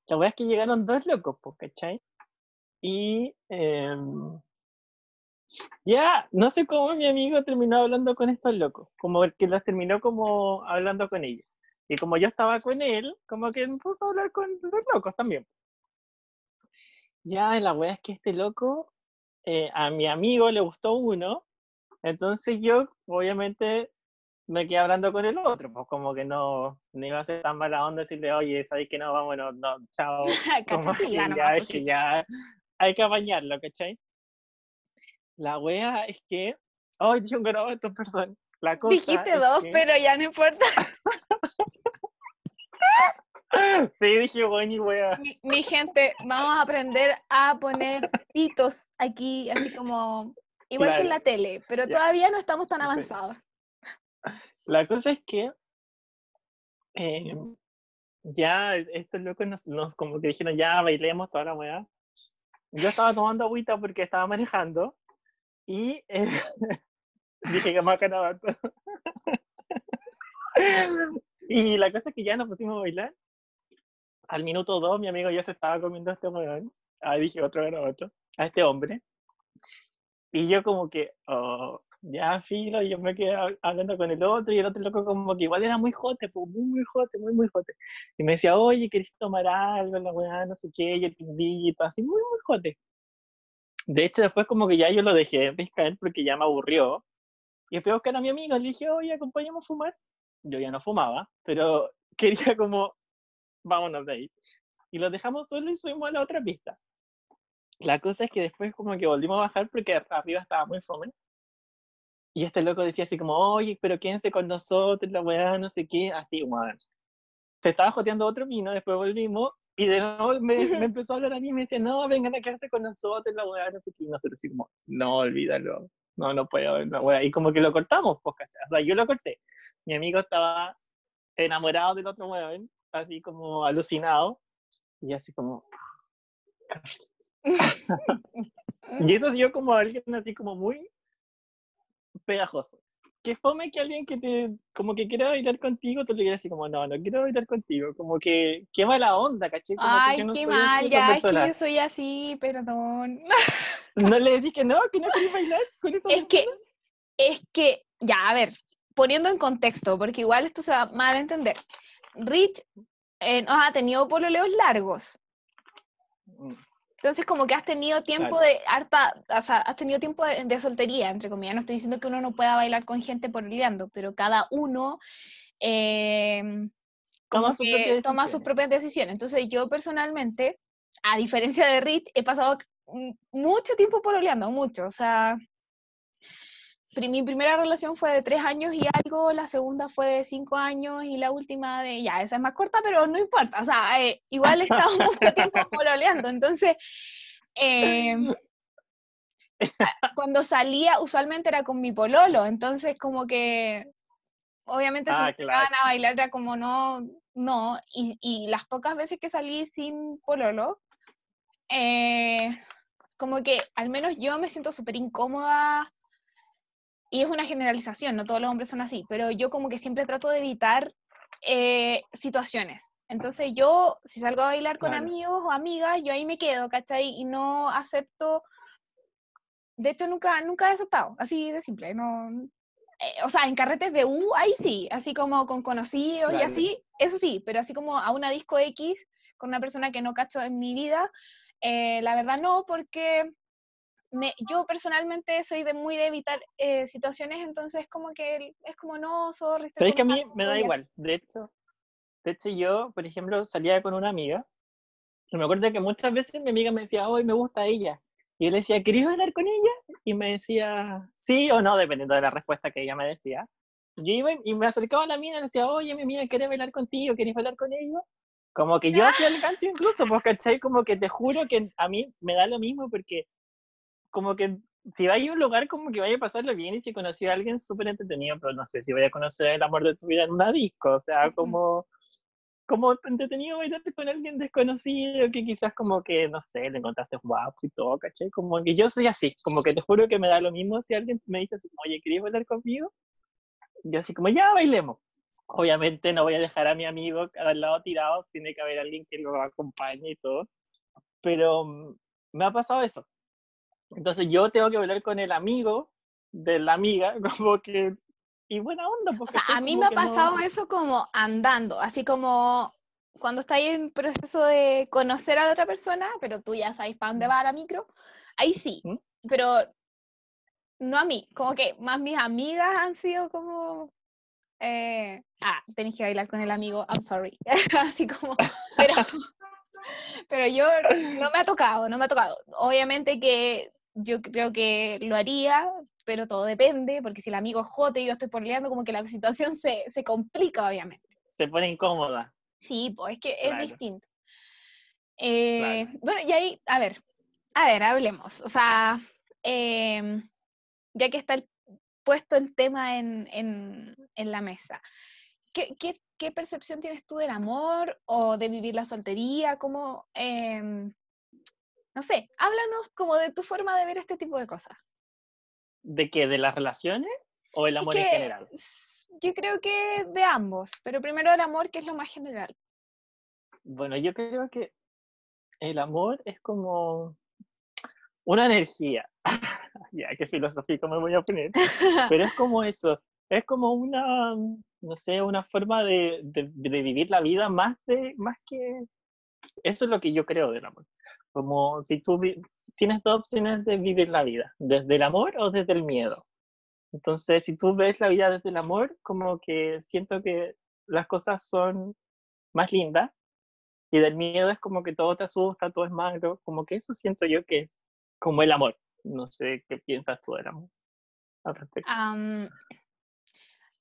la verdad es que llegaron dos locos, pues, ¿cachai? Y em, ya, no sé cómo mi amigo terminó hablando con estos locos, como que los terminó como hablando con ellos. Y como yo estaba con él, como que me puso a hablar con los locos también. Ya, la wea es que este loco, eh, a mi amigo le gustó uno, entonces yo obviamente me quedé hablando con el otro, pues como que no, no iba a ser tan mala onda decirle, oye, sabes que no, vámonos, no, chao. [LAUGHS] Como que ya pues, ya hay que apañarlo, ¿cachai? La wea es que, ay, dije un garabato, perdón. La cosa Dijiste dos, que- pero ya no importa. [LAUGHS] Sí, dije, bueno, y wea. Mi, mi gente, vamos a aprender a poner pitos aquí, así como igual que en la tele, pero Ya. todavía no estamos tan avanzados. La cosa es que eh, ya estos locos nos, nos como que dijeron, ya bailemos toda la weá. Yo estaba tomando agüita porque estaba manejando y eh, [LAUGHS] Dije más ganaba [LAUGHS] y la cosa es que ya nos pusimos a bailar. Al minuto dos, mi amigo ya se estaba comiendo este weón. Ahí dije otro otro a este hombre. Y yo como que, oh, ya filo, y yo me quedé hablando con el otro y el otro loco como que igual era muy jote, pues, muy, muy jote, muy, muy jote. Y me decía, oye, ¿querés tomar algo? La weá, no sé qué, yo te invito, así, muy, muy jote. De hecho, después como que ya yo lo dejé pescar porque ya me aburrió. Y después buscar a mi amigo, le dije, oye, acompáñame a fumar. Yo ya no fumaba, pero [LAUGHS] quería como, vámonos de ahí. Y lo dejamos solo y subimos a la otra pista. La cosa es que después como que volvimos a bajar porque arriba estaba muy fome. Y este loco decía así como, oye, pero quédense con nosotros, la weá, no sé qué, así, weón. Se estaba joteando otro vino, después volvimos y de nuevo me, me, empezó a hablar a mí y me decía, no, vengan a quedarse con nosotros, la weá, no sé qué. Y nosotros así como, no, olvídalo, no, no puede haber la weá. Y como que lo cortamos, pues, O sea, yo lo corté. Mi amigo estaba enamorado del otro weón, así como alucinado. Y así como... [LAUGHS] [LAUGHS] y eso yo como alguien así como muy pegajoso que fome que alguien que te, como que quiera bailar contigo, tú le digas así como, no, no quiero bailar contigo, como que, qué mala onda, caché. Como Ay, que no qué mal, ya, es que yo soy así, perdón. [LAUGHS] ¿No le decís que no, que no querés bailar con esa Es que, es que, ya, a ver, poniendo en contexto, porque igual esto se va mal a entender. Rich eh, nos ha tenido pololeos largos. Entonces, como que has tenido tiempo de harta, o sea, has tenido tiempo de, soltería, entre comillas. No estoy diciendo que uno no pueda bailar con gente por liando, pero cada uno em, toma, toma sus propias decisiones. Entonces, yo personalmente, a diferencia de Rich, he pasado mucho tiempo pololeando, mucho. O sea, mi primera relación fue de tres años y algo, la segunda fue de cinco años y la última de, ya, esa es más corta, pero no importa, o sea, eh, igual [LAUGHS] he estado mucho tiempo pololeando, entonces, em, cuando salía usualmente era con mi pololo, entonces como que, obviamente si ah, me a bailar era como no, no, y, y, las pocas veces que salí sin pololo, eh, como que al menos yo me siento súper incómoda y es una generalización, no todos los hombres son así, pero yo como que siempre trato de evitar eh, situaciones. Entonces yo, si salgo a bailar con amigos o amigas, yo ahí me quedo, ¿cachai? Y no acepto, de hecho nunca, nunca he aceptado, así de simple, no... Eh, o sea, en carretes de U, ahí sí, así como con conocidos y así, eso sí, pero así como a una disco X con una persona que no cacho en mi vida, eh, la verdad no, porque yo personalmente soy de muy de evitar eh, situaciones, entonces como que es como no, sorry. ¿Sabéis que a mí me da igual? De hecho, de hecho yo, por ejemplo, salía con una amiga, y me acuerdo que muchas veces mi amiga me decía, hoy me gusta ella. Y yo le decía, ¿querías hablar con ella? Y me decía, sí o no, dependiendo de la respuesta que ella me decía. Yo iba y me acercaba a la mina y le decía, oye, mi amiga, ¿querés bailar contigo? ¿Querés bailar con ella? Como que yo hacía el gancho incluso, porque ¿cachai? Como que te juro que a mí me da lo mismo porque como que si vaya a un lugar, como que vaya a pasarlo bien y si conocí a alguien súper entretenido, pero no sé si vaya a conocer el amor de tu vida en una disco, o sea, como, como entretenido bailar con alguien desconocido que quizás como que, no sé, le encontraste guapo y todo, ¿caché? Como que yo soy así, como que te juro que me da lo mismo si alguien me dice así, oye, ¿querías bailar conmigo? Yo así como, ya, bailemos. Obviamente no voy a dejar a mi amigo al lado tirado, tiene que haber alguien que lo acompañe y todo. Pero mm, me ha pasado eso, entonces yo tengo que bailar con el amigo de la amiga, [LAUGHS] como que... Y buena onda. Porque o sea, a mí me ha pasado eso como andando, así como cuando estáis en proceso de conocer a la otra persona, pero tú ya sabes para dónde va la micro, ahí sí, ¿Mm? pero no a mí, como que más mis amigas han sido como, eh, ah, tenéis que bailar con el amigo, I'm sorry, [LAUGHS] así como, pero, [LAUGHS] pero yo no me ha tocado, no me ha tocado. Obviamente que yo creo que lo haría, pero todo depende, porque si el amigo es jote y yo estoy porleando, como que la [LAUGHS] situación se, se complica, obviamente. Se pone incómoda. Sí, pues es que es distinto. Eh, bueno, y ahí, a ver, a ver, hablemos. O sea, em, ya que está puesto el tema en, en, en la mesa, ¿qué, ¿qué, qué, percepción tienes tú del amor o de vivir la soltería? ¿Cómo, eh, no sé, háblanos como de tu forma de ver este tipo de cosas. ¿De qué? ¿De las relaciones? ¿O el amor en general? Yo creo que de ambos, pero primero el amor, que es lo más general. Bueno, yo creo que el amor es como una energía. [LAUGHS] ya, qué filosófico me voy a poner. [LAUGHS] Pero es como eso, es como una, no sé, una forma de, de, vivir la vida más, de, más que... Eso es lo que yo creo del amor. Como si tú tienes dos opciones de vivir la vida, desde el amor o desde el miedo. Entonces, si tú ves la vida desde el amor, como que siento que las cosas son más lindas y del miedo es como que todo te asusta, todo es malo, como que eso siento yo que es como el amor. No sé qué piensas tú del amor al respecto.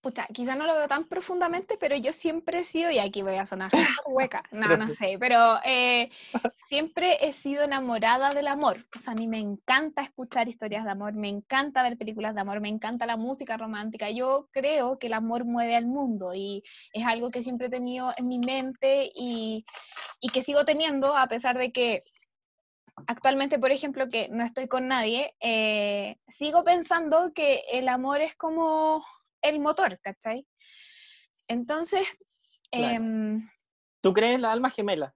Pucha, quizá no lo veo tan profundamente, pero yo siempre he sido, y aquí voy a sonar [LAUGHS] hueca, no, no sé, pero eh, siempre he sido enamorada del amor. O sea, a mí me encanta escuchar historias de amor, me encanta ver películas de amor, me encanta la música romántica. Yo creo que el amor mueve al mundo y es algo que siempre he tenido en mi mente y, y que sigo teniendo a pesar de que actualmente, por ejemplo, que no estoy con nadie, eh, sigo pensando que el amor es como el motor, ¿cachai? Entonces... Em, ¿Tú crees en la alma gemela?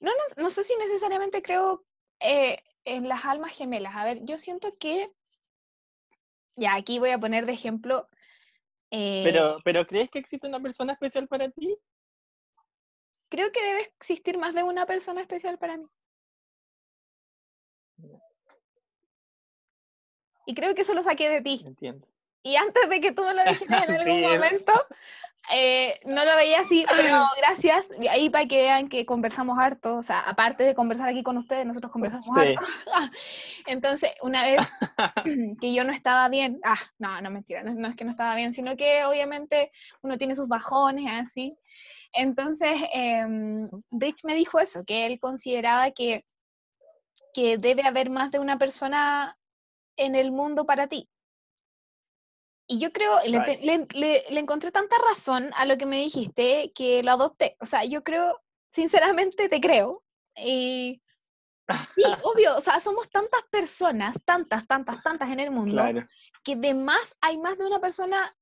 No, no, no sé si necesariamente creo eh, en las almas gemelas. A ver, yo siento que... Ya, aquí voy a poner de ejemplo... pero, eh ¿Pero crees que existe una persona especial para ti? Creo que debe existir más de una persona especial para mí. Y creo que eso lo saqué de ti. Entiendo. Y antes de que tú me lo dijeras en [LAUGHS] algún momento, eh, no lo veía así, pero [CLEARS THROAT] gracias. Y ahí para que vean que conversamos harto, o sea, aparte de conversar aquí con ustedes, nosotros conversamos harto. [LAUGHS] Entonces, una vez [LAUGHS] [CLEARS THROAT] que yo no estaba bien, ah, no, no mentira, no, es que no estaba bien, sino que obviamente uno tiene sus bajones, así. Entonces, eh, Rich me dijo eso, que él consideraba que que debe haber más de una persona en el mundo para ti. Y yo creo, le, encontré tanta razón a lo que me dijiste que lo adopté. O sea, yo creo, sinceramente te creo. Y sí, [LAUGHS] obvio, o sea, somos tantas personas, tantas, tantas, tantas en el mundo, que de más hay más de una persona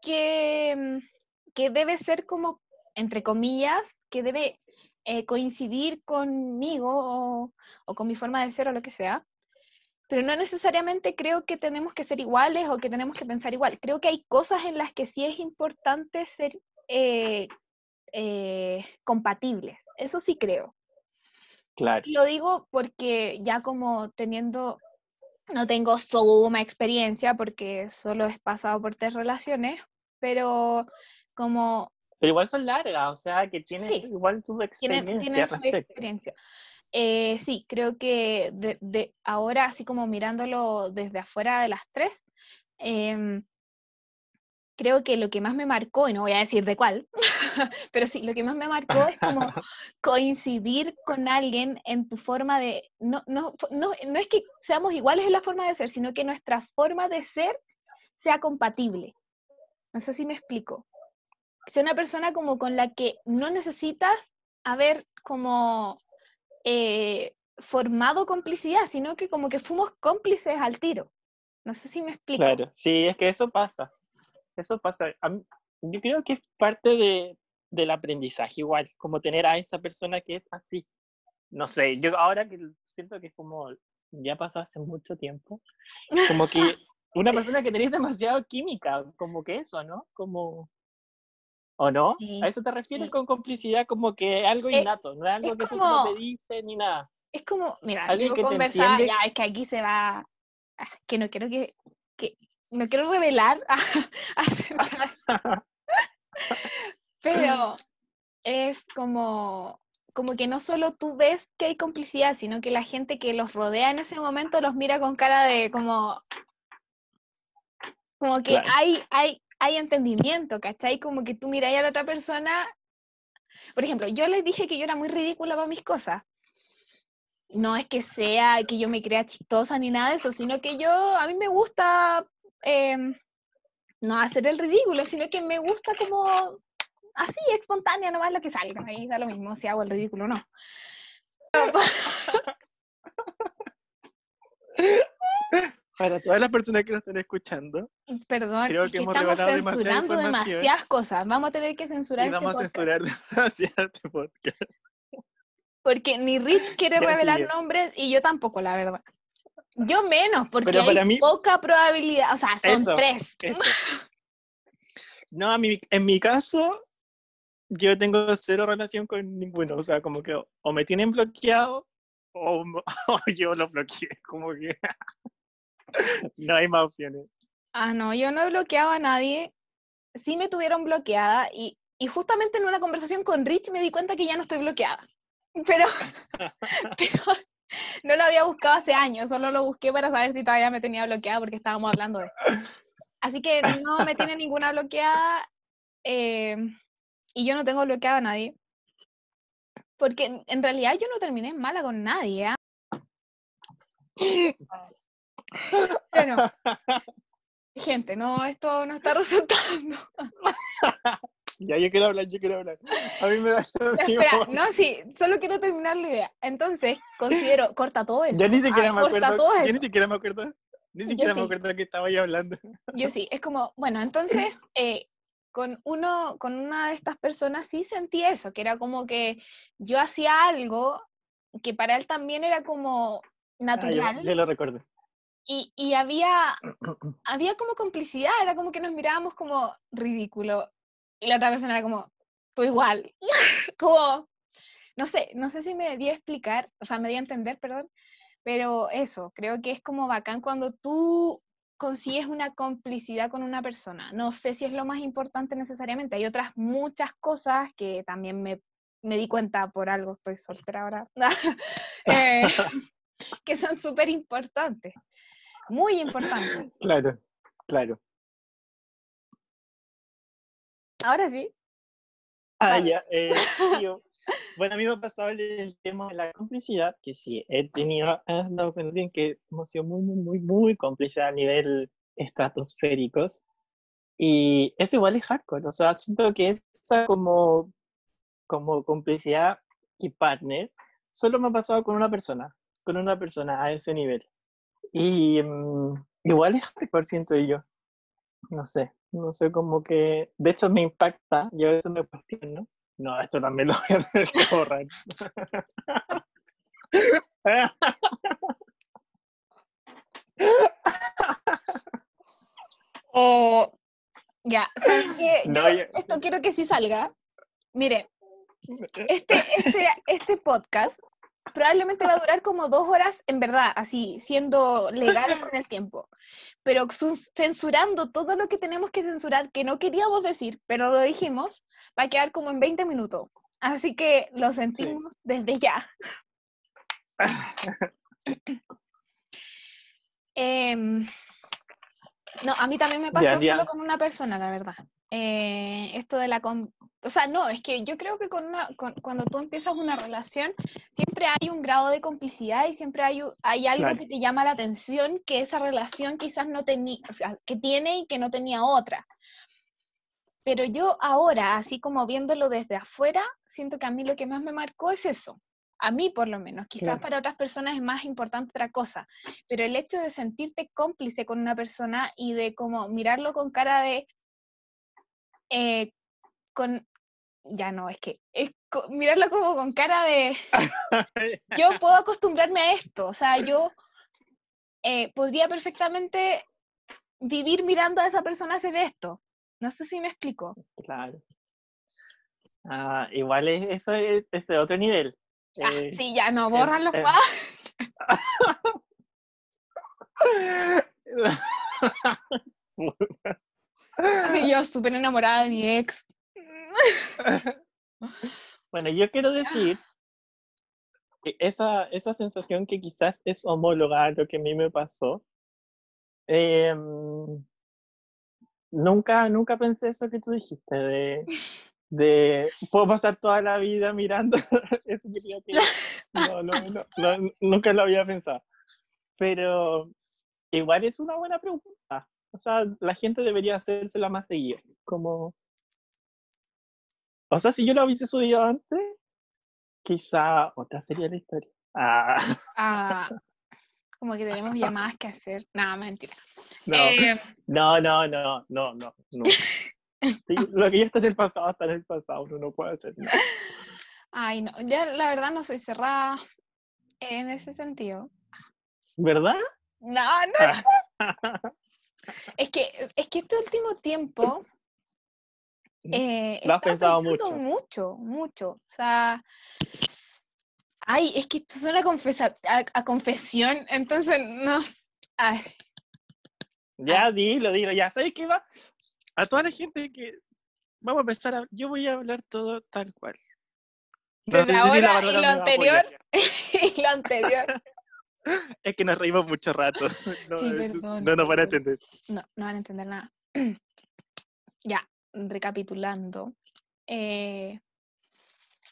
que, mm, que debe ser como, entre comillas, que debe eh, coincidir conmigo o, o con mi forma de ser o lo que sea, pero no necesariamente creo que tenemos que ser iguales o que tenemos que pensar igual. Creo que hay cosas en las que sí es importante ser eh, eh, compatibles. Eso sí creo. Claro. lo digo porque ya como teniendo, no tengo suma experiencia porque solo he pasado por tres relaciones, pero como... Pero igual son largas, o sea, que tienen igual su experiencia. Tienen, su experiencia. [LAUGHS] Eh, sí, creo que de, ahora, así como mirándolo desde afuera de las tres, em, creo que lo que más me marcó, y no voy a decir de cuál, [LAUGHS] pero sí, lo que más me marcó es como [LAUGHS] coincidir con alguien en tu forma de, no, no, no, no es que seamos iguales en la forma de ser, sino que nuestra forma de ser sea compatible. No sé si me explico. Sea una persona como con la que no necesitas haber como eh, formado complicidad, sino que como que fuimos cómplices al tiro. No sé si me explico. Claro, sí, es que eso pasa. Eso pasa. yo creo que es parte de, del aprendizaje igual, como tener a esa persona que es así. No sé, yo ahora que siento que es como, ya pasó hace mucho tiempo, como que [LAUGHS] una persona que tenéis demasiado química, como que eso, ¿no? Como ¿O no? ¿A eso te refieres con complicidad como que algo eh, innato? no es algo que tú no pediste ni nada. Es como, mira, yo conversaba, ya, es que aquí se va, ah, que no quiero que, que no quiero revelar [LAUGHS] [LAUGHS] pero es como, como que no solo tú ves que hay complicidad, sino que la gente que los rodea en ese momento los mira con cara de como, como que hay, hay, hay entendimiento, ¿cachai? Como que tú miráis a la otra persona. Por ejemplo, yo les dije que yo era muy ridícula para mis cosas. No es que sea que yo me crea chistosa ni nada de eso, sino que yo, a mí me gusta em, no hacer el ridículo, sino que me gusta como así, espontánea, nomás lo que salga. Ahí da lo mismo si hago el ridículo o no. [LAUGHS] Para todas las personas que nos están escuchando, Perdón, Creo que que hemos estamos demasiada censurando demasiadas cosas. Vamos a tener que censurar y este vamos a censurar [LAUGHS] demasiado este podcast. porque ni Rich [LAUGHS] quiere revelar nombres y yo tampoco, la verdad. Yo menos, porque Pero para hay mí- poca probabilidad, o sea, son Eso, tres. Eso. No, a mí, en mi caso, yo tengo cero relación con ninguno. O sea, como que o, me tienen bloqueado o, [LAUGHS] o yo lo bloqueé. Como que [LAUGHS] no hay más opciones. Ah, no, yo no he bloqueado a nadie. Sí me tuvieron bloqueada y, y justamente en una conversación con Rich me di cuenta que ya no estoy bloqueada. Pero, [LAUGHS] pero no lo había buscado hace años, solo lo busqué para saber si todavía me tenía bloqueada porque estábamos hablando de. Así que no me tiene ninguna bloqueada eh, y yo no tengo bloqueada a nadie. Porque en, en realidad yo no terminé mala con nadie. [LAUGHS] ¿ah? Bueno, gente, no, esto no está [LAUGHS] resultando. [LAUGHS] Ya, yo quiero hablar, yo quiero hablar. A mí me da lo Ya, mismo. espera, no, sí, solo quiero terminar la idea. Entonces, considero, corta todo eso. Ya ni siquiera ah, me acuerdo. Yo ni siquiera me acuerdo. Ni siquiera me acuerdo que estaba ahí hablando. [LAUGHS] Yo sí, es como, bueno, entonces, eh, con, uno, con una de estas personas sí sentí eso, que era como que yo hacía algo que para él también era como Ah, yo, natural yo lo recuerdo. Y, y había, había como complicidad, era como que nos mirábamos como ridículo. Y la otra persona era como, tú igual. [LAUGHS] como, no sé, no sé si me di a explicar, o sea, me di a entender, perdón, pero eso, creo que es como bacán cuando tú consigues una complicidad con una persona. No sé si es lo más importante necesariamente, hay otras muchas cosas que también me, me di cuenta por algo, estoy soltera ahora, [LAUGHS] eh, [LAUGHS] que son súper importantes, muy importantes. [LAUGHS] Claro, claro. Ahora sí. Ah, Vale. ya. eh, [LAUGHS] yo- bueno, a mí me ha pasado el, tema de la complicidad, que sí, he tenido, he dado con alguien que hemos sido muy, muy, muy, muy cómplices a nivel estratosféricos. Y eso igual es hardcore, o sea, siento que esa como, como complicidad y partner solo me ha pasado con una persona, con una persona a ese nivel. Y mm, igual es hardcore, siento yo. No sé, no sé, como que, de hecho me impacta, yo a veces me cuestiono. No, esto también lo voy a tener que borrar. O ya, ¿sabes qué? [LAUGHS] No, Yo yo- esto quiero que sí salga. Mire, este, este, este podcast probablemente va a durar como dos horas, en verdad, así, siendo legales [LAUGHS] con el tiempo. Pero su- censurando todo lo que tenemos que censurar, que no queríamos decir, pero lo dijimos, va a quedar como en 20 minutos. Así que lo sentimos desde ya. [LAUGHS] Em, no, a mí también me pasó Ya, ya. solo con una persona, la verdad. Eh, esto de la... O sea, no, es que yo creo que con una, con- cuando tú empiezas una relación, siempre hay un grado de complicidad y siempre hay, hay algo Claro. que te llama la atención que esa relación quizás no tenía, o sea, que tiene y que no tenía otra. Pero yo ahora, así como viéndolo desde afuera, siento que a mí lo que más me marcó es eso. A mí por lo menos, quizás Claro. para otras personas es más importante otra cosa, pero el hecho de sentirte cómplice con una persona y de como mirarlo con cara de, eh, con, ya no, es que, es co- mirarlo como con cara de, yo puedo [LAUGHS] acostumbrarme a esto, o sea, yo eh, podría perfectamente vivir mirando a esa persona hacer esto. No sé si me explico. Claro. Ah, igual es, eso es, ese otro nivel. Ah, Eh, sí, ya no, borran los eh. [LAUGHS] [LAUGHS] [LAUGHS] Yo súper enamorada de mi ex. [LAUGHS] Bueno, yo quiero decir que esa, esa sensación que quizás es homóloga a lo que a mí me pasó, em, nunca, nunca pensé eso que tú dijiste, de, [LAUGHS] de puedo pasar toda la vida mirando. Eso que- no, no, no, nunca lo había pensado. Pero igual es una buena pregunta. O sea, la gente debería hacérsela más seguido. Como, o sea, si yo lo hubiese subido antes, quizá otra sería la historia. Ah, Ah, [LAUGHS] como que tenemos llamadas que hacer. Nada, mentira. No, Eh, no, no, no, no, no. no. [LAUGHS] Sí, Lo que ya está en el pasado está en el pasado, uno no puede hacer nada. ay, no, ya la verdad no soy cerrada en ese sentido. ¿Verdad? No, no, [LAUGHS] es que, es que este último tiempo eh, Lo has pensado pensando mucho, mucho. O sea, ay, es que esto suena a, confesa- a, a confesión, entonces no. Ay, Ya dilo, dilo, ya. ¿Sabes qué va? A toda la gente que vamos a empezar a. Yo voy a hablar todo tal cual. No Desde la ahora [LAUGHS] y lo anterior. y lo anterior. [LAUGHS] Es que nos reímos mucho rato. [LAUGHS] No, Sí, eh, perdón, no nos van a entender. No, no van a entender nada. [CLEARS THROAT] ya, recapitulando. eh,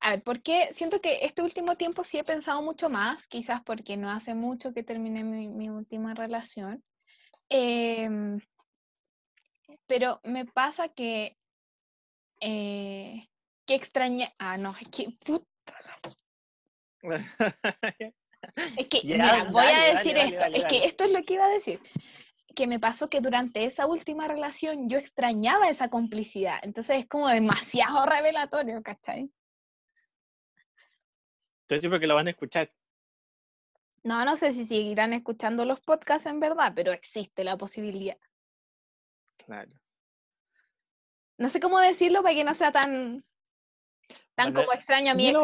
a ver, porque siento que este último tiempo sí he pensado mucho más, quizás porque no hace mucho que terminé mi, mi última relación. em, pero me pasa que, eh, que extraña. Ah, no, es que. put- [LAUGHS] Es que, mira, voy a decir dale, esto. dale, es que esto es lo que iba a decir. Que me pasó que durante esa última relación yo extrañaba esa complicidad. Entonces es como demasiado [LAUGHS] revelatorio, ¿cachai? Entonces, porque lo van a escuchar. No, no sé si seguirán escuchando los podcasts en verdad, pero existe la posibilidad. Claro. No sé cómo decirlo para que no sea tan, tan Bueno, como extraño a mi ex.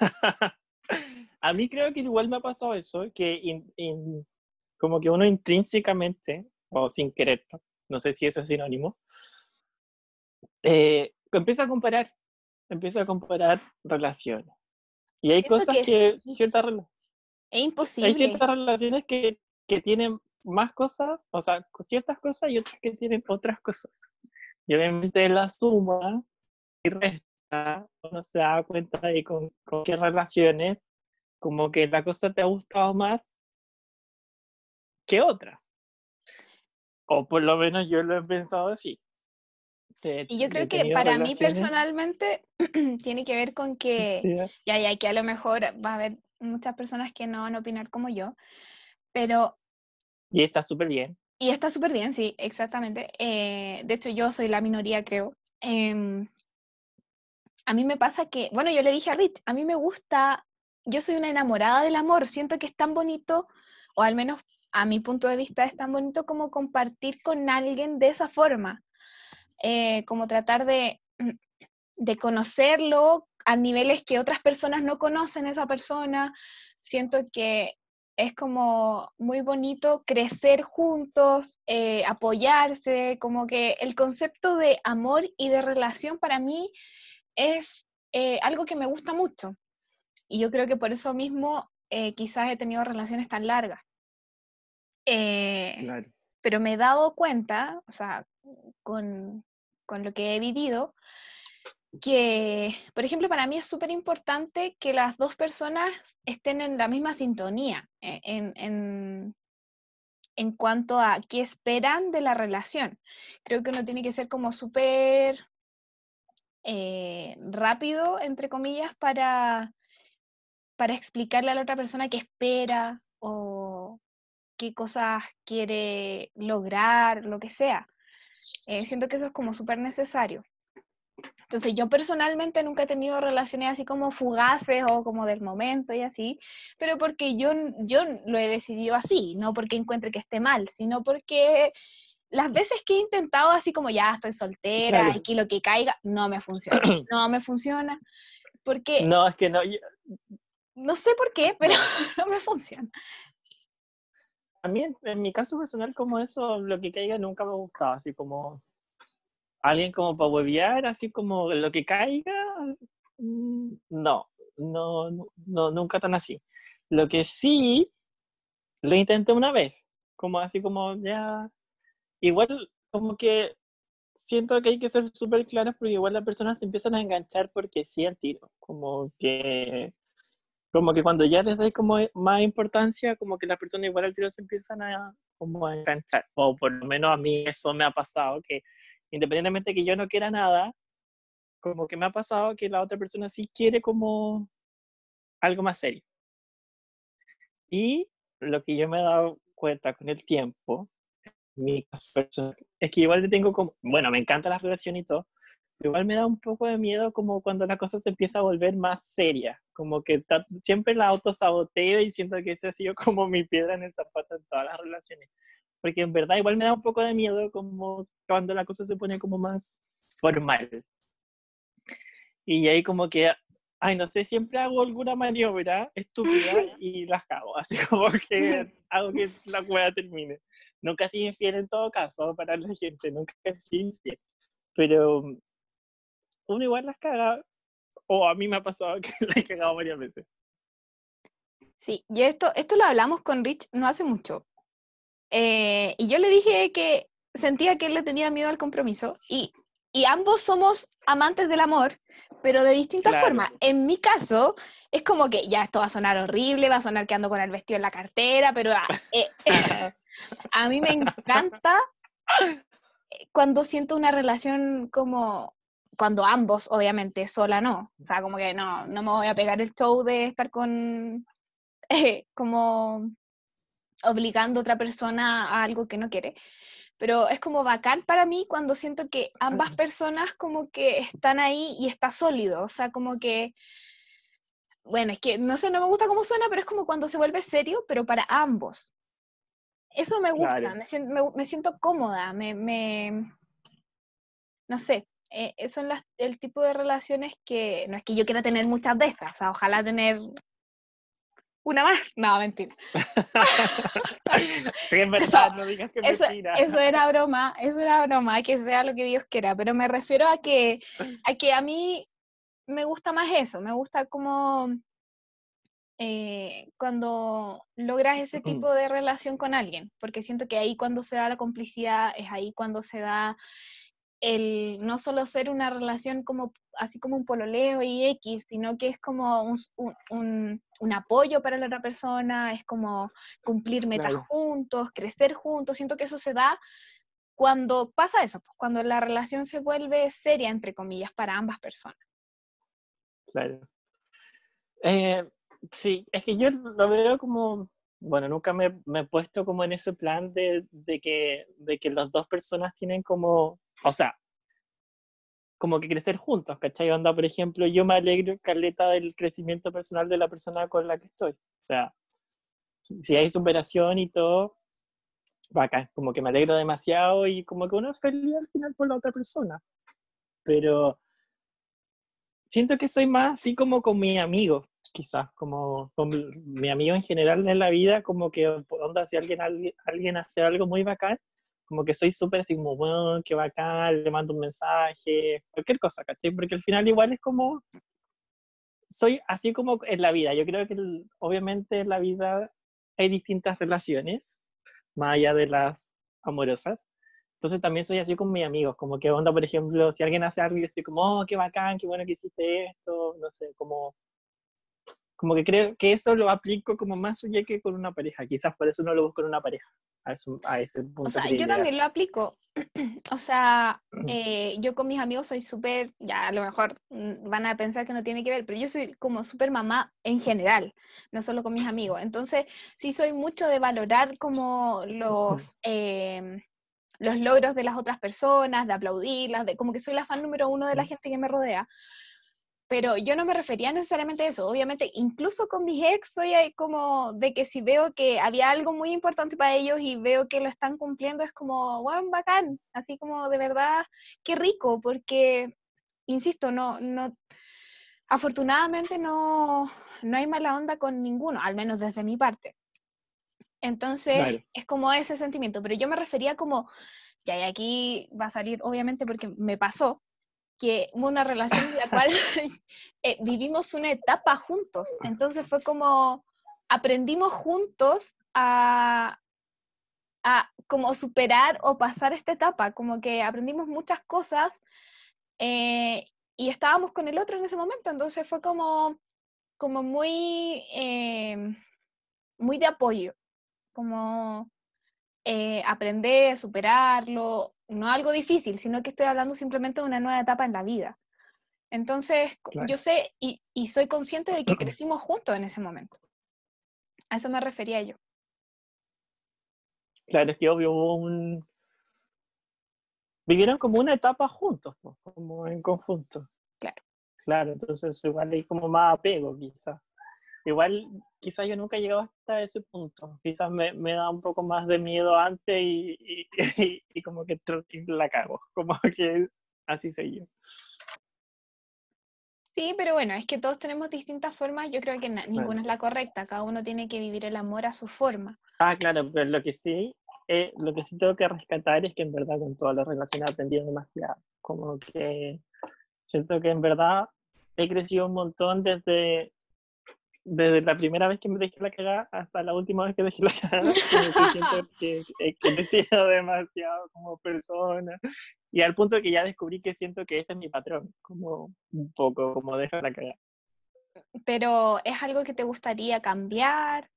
[LAUGHS] a mí creo que igual me ha pasado eso, que in- in- como que uno intrínsecamente, o sin querer, ¿no? sé si eso es sinónimo, eh, empieza a comparar, empieza a comparar relaciones. Y hay Siento cosas que que, ciertas, Es hay imposible. ciertas relaciones que, que tienen más cosas, o sea, ciertas cosas y otras que tienen otras cosas. Y obviamente la suma y resta, uno se da cuenta de con, con qué relaciones, como que la cosa te ha gustado más que otras. O por lo menos yo lo he pensado así. De Y yo creo que para mí relaciones- personalmente [CLEARS THROAT] tiene que ver con que Sí, ya, ya, que a lo mejor va a haber muchas personas que no van a opinar como yo, pero, Y está súper bien. y está súper bien, sí, exactamente. eh, de hecho, yo soy la minoría, creo. Em, a mí me pasa que, bueno, yo le dije a Rich, a mí me gusta, yo soy una enamorada del amor, siento que es tan bonito, o al menos a mi punto de vista es tan bonito como compartir con alguien de esa forma, eh, como tratar de, de conocerlo a niveles que otras personas no conocen a esa persona. Siento que es como muy bonito crecer juntos, eh, apoyarse, como que el concepto de amor y de relación para mí es eh, algo que me gusta mucho. Y yo creo que por eso mismo eh, quizás he tenido relaciones tan largas. Eh, Claro. pero me he dado cuenta, o sea, con, con lo que he vivido, que, por ejemplo, para mí es súper importante que las dos personas estén en la misma sintonía en, en, en cuanto a qué esperan de la relación. Creo que uno tiene que ser como súper eh, rápido, entre comillas, para, para explicarle a la otra persona qué espera o qué cosas quiere lograr, lo que sea. Eh, siento que eso es como súper necesario. Entonces yo personalmente nunca he tenido relaciones así como fugaces o como del momento y así, pero porque yo, yo lo he decidido así, no porque encuentre que esté mal, sino porque las veces que he intentado así como ya estoy soltera, Claro. aquí lo que caiga, no me funciona, [CLEARS THROAT] no me funciona, porque No, es que no. yo- no sé por qué, pero [LAUGHS] no me funciona. a mí, en, en mi caso personal, como eso, lo que caiga nunca me ha gustado. Así como alguien como para huevear, así como lo que caiga. mm, No, no, no, no, nunca tan así. Lo que sí, lo intenté una vez. Como así como ya. Igual, como que siento que hay que ser súper claros porque igual las personas se empiezan a enganchar porque sí al tiro. Como que como que cuando ya les dais como más importancia, como que las personas igual al tiro se empiezan a, como a enganchar. O por lo menos a mí eso me ha pasado, que independientemente que yo no quiera nada, como que me ha pasado que la otra persona sí quiere como algo más serio. Y lo que yo me he dado cuenta con el tiempo, mi caso es que igual le tengo como, bueno, me encanta la relación y todo, igual me da un poco de miedo como cuando la cosa se empieza a volver más seria, como que siempre la autosaboteo y siento que ese ha sido como mi piedra en el zapato en todas las relaciones. Porque en verdad igual me da un poco de miedo como cuando la cosa se pone como más formal. Y ahí como que ay, no sé, siempre hago alguna maniobra estúpida [LAUGHS] y las cago, así [LAUGHS] como que hago que la cueva termine. Nunca soy infiel en todo caso para la gente, nunca soy infiel. Pero uno igual las caga, o a mí me ha pasado [LAUGHS] que la he cagado varias veces. Sí, y esto, esto lo hablamos con Rich no hace mucho. Eh, y yo le dije que sentía que él le tenía miedo al compromiso y, y ambos somos amantes del amor, pero de distintas formas. En mi caso, es como que ya esto va a sonar horrible, va a sonar que ando con el vestido en la cartera, pero a, ah, eh, a mí me encanta eh, cuando siento una relación como cuando ambos, obviamente, sola no. O sea, como que no, no me voy a pegar el show de estar con, eh, como obligando a otra persona a algo que no quiere pero es como bacán para mí cuando siento que ambas personas como que están ahí y está sólido, o sea, como que, bueno, es que no sé, no me gusta cómo suena, pero es como cuando se vuelve serio, pero para ambos. Eso me gusta, me, siento, me, siento, cómoda, me, me no sé, eh, son las, el tipo de relaciones que, no es que yo quiera tener muchas de estas, o sea, ojalá tener una más. [LAUGHS] No, mentira. [LAUGHS] sí, en verdad, no digas que eso, mentira. Eso era broma, eso era broma, que sea lo que Dios quiera, pero me refiero a que a, que a mí me gusta más eso, me gusta como eh, cuando logras ese tipo de relación con alguien, porque siento que ahí cuando se da la complicidad, es ahí cuando se da el no solo ser una relación como así como un pololeo y X, sino que es como un, un, un, apoyo para la otra persona, es como cumplir metas juntos, crecer juntos. Siento que eso se da cuando pasa eso, pues, cuando la relación se vuelve seria, entre comillas, para ambas personas. Claro. Eh, sí, es que yo lo veo como, bueno, nunca me, me he puesto como en ese plan de, de, que, de que las dos personas tienen como o sea, como que crecer juntos, ¿cachai? Onda, por ejemplo, yo me alegro, Carleta, del crecimiento personal de la persona con la que estoy. O sea, si hay superación y todo, bacán, como que me alegro demasiado y como que uno es feliz al final por la otra persona. Pero siento que soy más así como con mi amigo, quizás, como con mi amigo en general en la vida, como que, onda, si alguien, alguien hace algo muy bacán, como que soy súper así como, bueno, qué bacán, le mando un mensaje, cualquier cosa, ¿cachai? Porque al final igual es como, soy así como en la vida. Yo creo que obviamente en la vida hay distintas relaciones, más allá de las amorosas. Entonces también soy así con mis amigos, como que onda, por ejemplo, si alguien hace algo yo estoy como, oh, qué bacán, qué bueno que hiciste esto, no sé, como como que creo que eso lo aplico como más allá que con una pareja. Quizás por eso no lo busco con una pareja, a, a ese punto. O sea, yo también lo aplico. [CLEARS THROAT] o sea, eh, yo con mis amigos soy súper, ya a lo mejor mm, van a pensar que no tiene que ver, pero yo soy como súper mamá en general, no solo con mis amigos. Entonces, sí soy mucho de valorar como los... Em, los logros de las otras personas, de aplaudirlas, de como que soy la fan número uno de la gente que me rodea pero yo no me refería necesariamente a eso. Obviamente, incluso con mis ex soy como de que si veo que había algo muy importante para ellos y veo que lo están cumpliendo, es como, wow, bacán. Así como de verdad, qué rico, porque, insisto, no, no, afortunadamente no, no hay mala onda con ninguno, al menos desde mi parte. Entonces, es como ese sentimiento, pero yo me refería como, ya, y aquí va a salir, obviamente, porque me pasó, que hubo una relación en la [LAUGHS] cual [LAUGHS] eh, vivimos una etapa juntos. Entonces fue como aprendimos juntos a, a como superar o pasar esta etapa, como que aprendimos muchas cosas eh, y estábamos con el otro en ese momento. Entonces fue como, como muy, eh, muy de apoyo, como aprender, superarlo, no algo difícil, sino que estoy hablando simplemente de una nueva etapa en la vida. Entonces, yo sé y, soy consciente de que [CLEARS THROAT] crecimos juntos en ese momento. A eso me refería yo. Claro, es que obvio hubo un... Vivieron como una etapa juntos, como en conjunto. Claro. Claro, entonces igual hay como más apego quizás. Igual quizás yo nunca he llegado hasta ese punto. Quizás me, me da un poco más de miedo antes y, y, [LAUGHS] y, como que la cago. [LAUGHS] Como que así soy yo. Sí, pero bueno, es que todos tenemos distintas formas. Yo creo que ninguna es la correcta. Cada uno tiene que vivir el amor a su forma. Ah, claro, pero lo que sí, eh, lo que sí tengo que rescatar es que en verdad con todas las relaciones he aprendido demasiado. Como que siento que en verdad he crecido un montón desde, desde la primera vez que me dejé la cagada hasta la última vez que dejé la cagada. [LAUGHS] que siento que he crecido demasiado como persona y al punto que ya descubrí que siento que ese es mi patrón, como un poco, como dejar la cagar. Pero ¿es algo que te gustaría cambiar?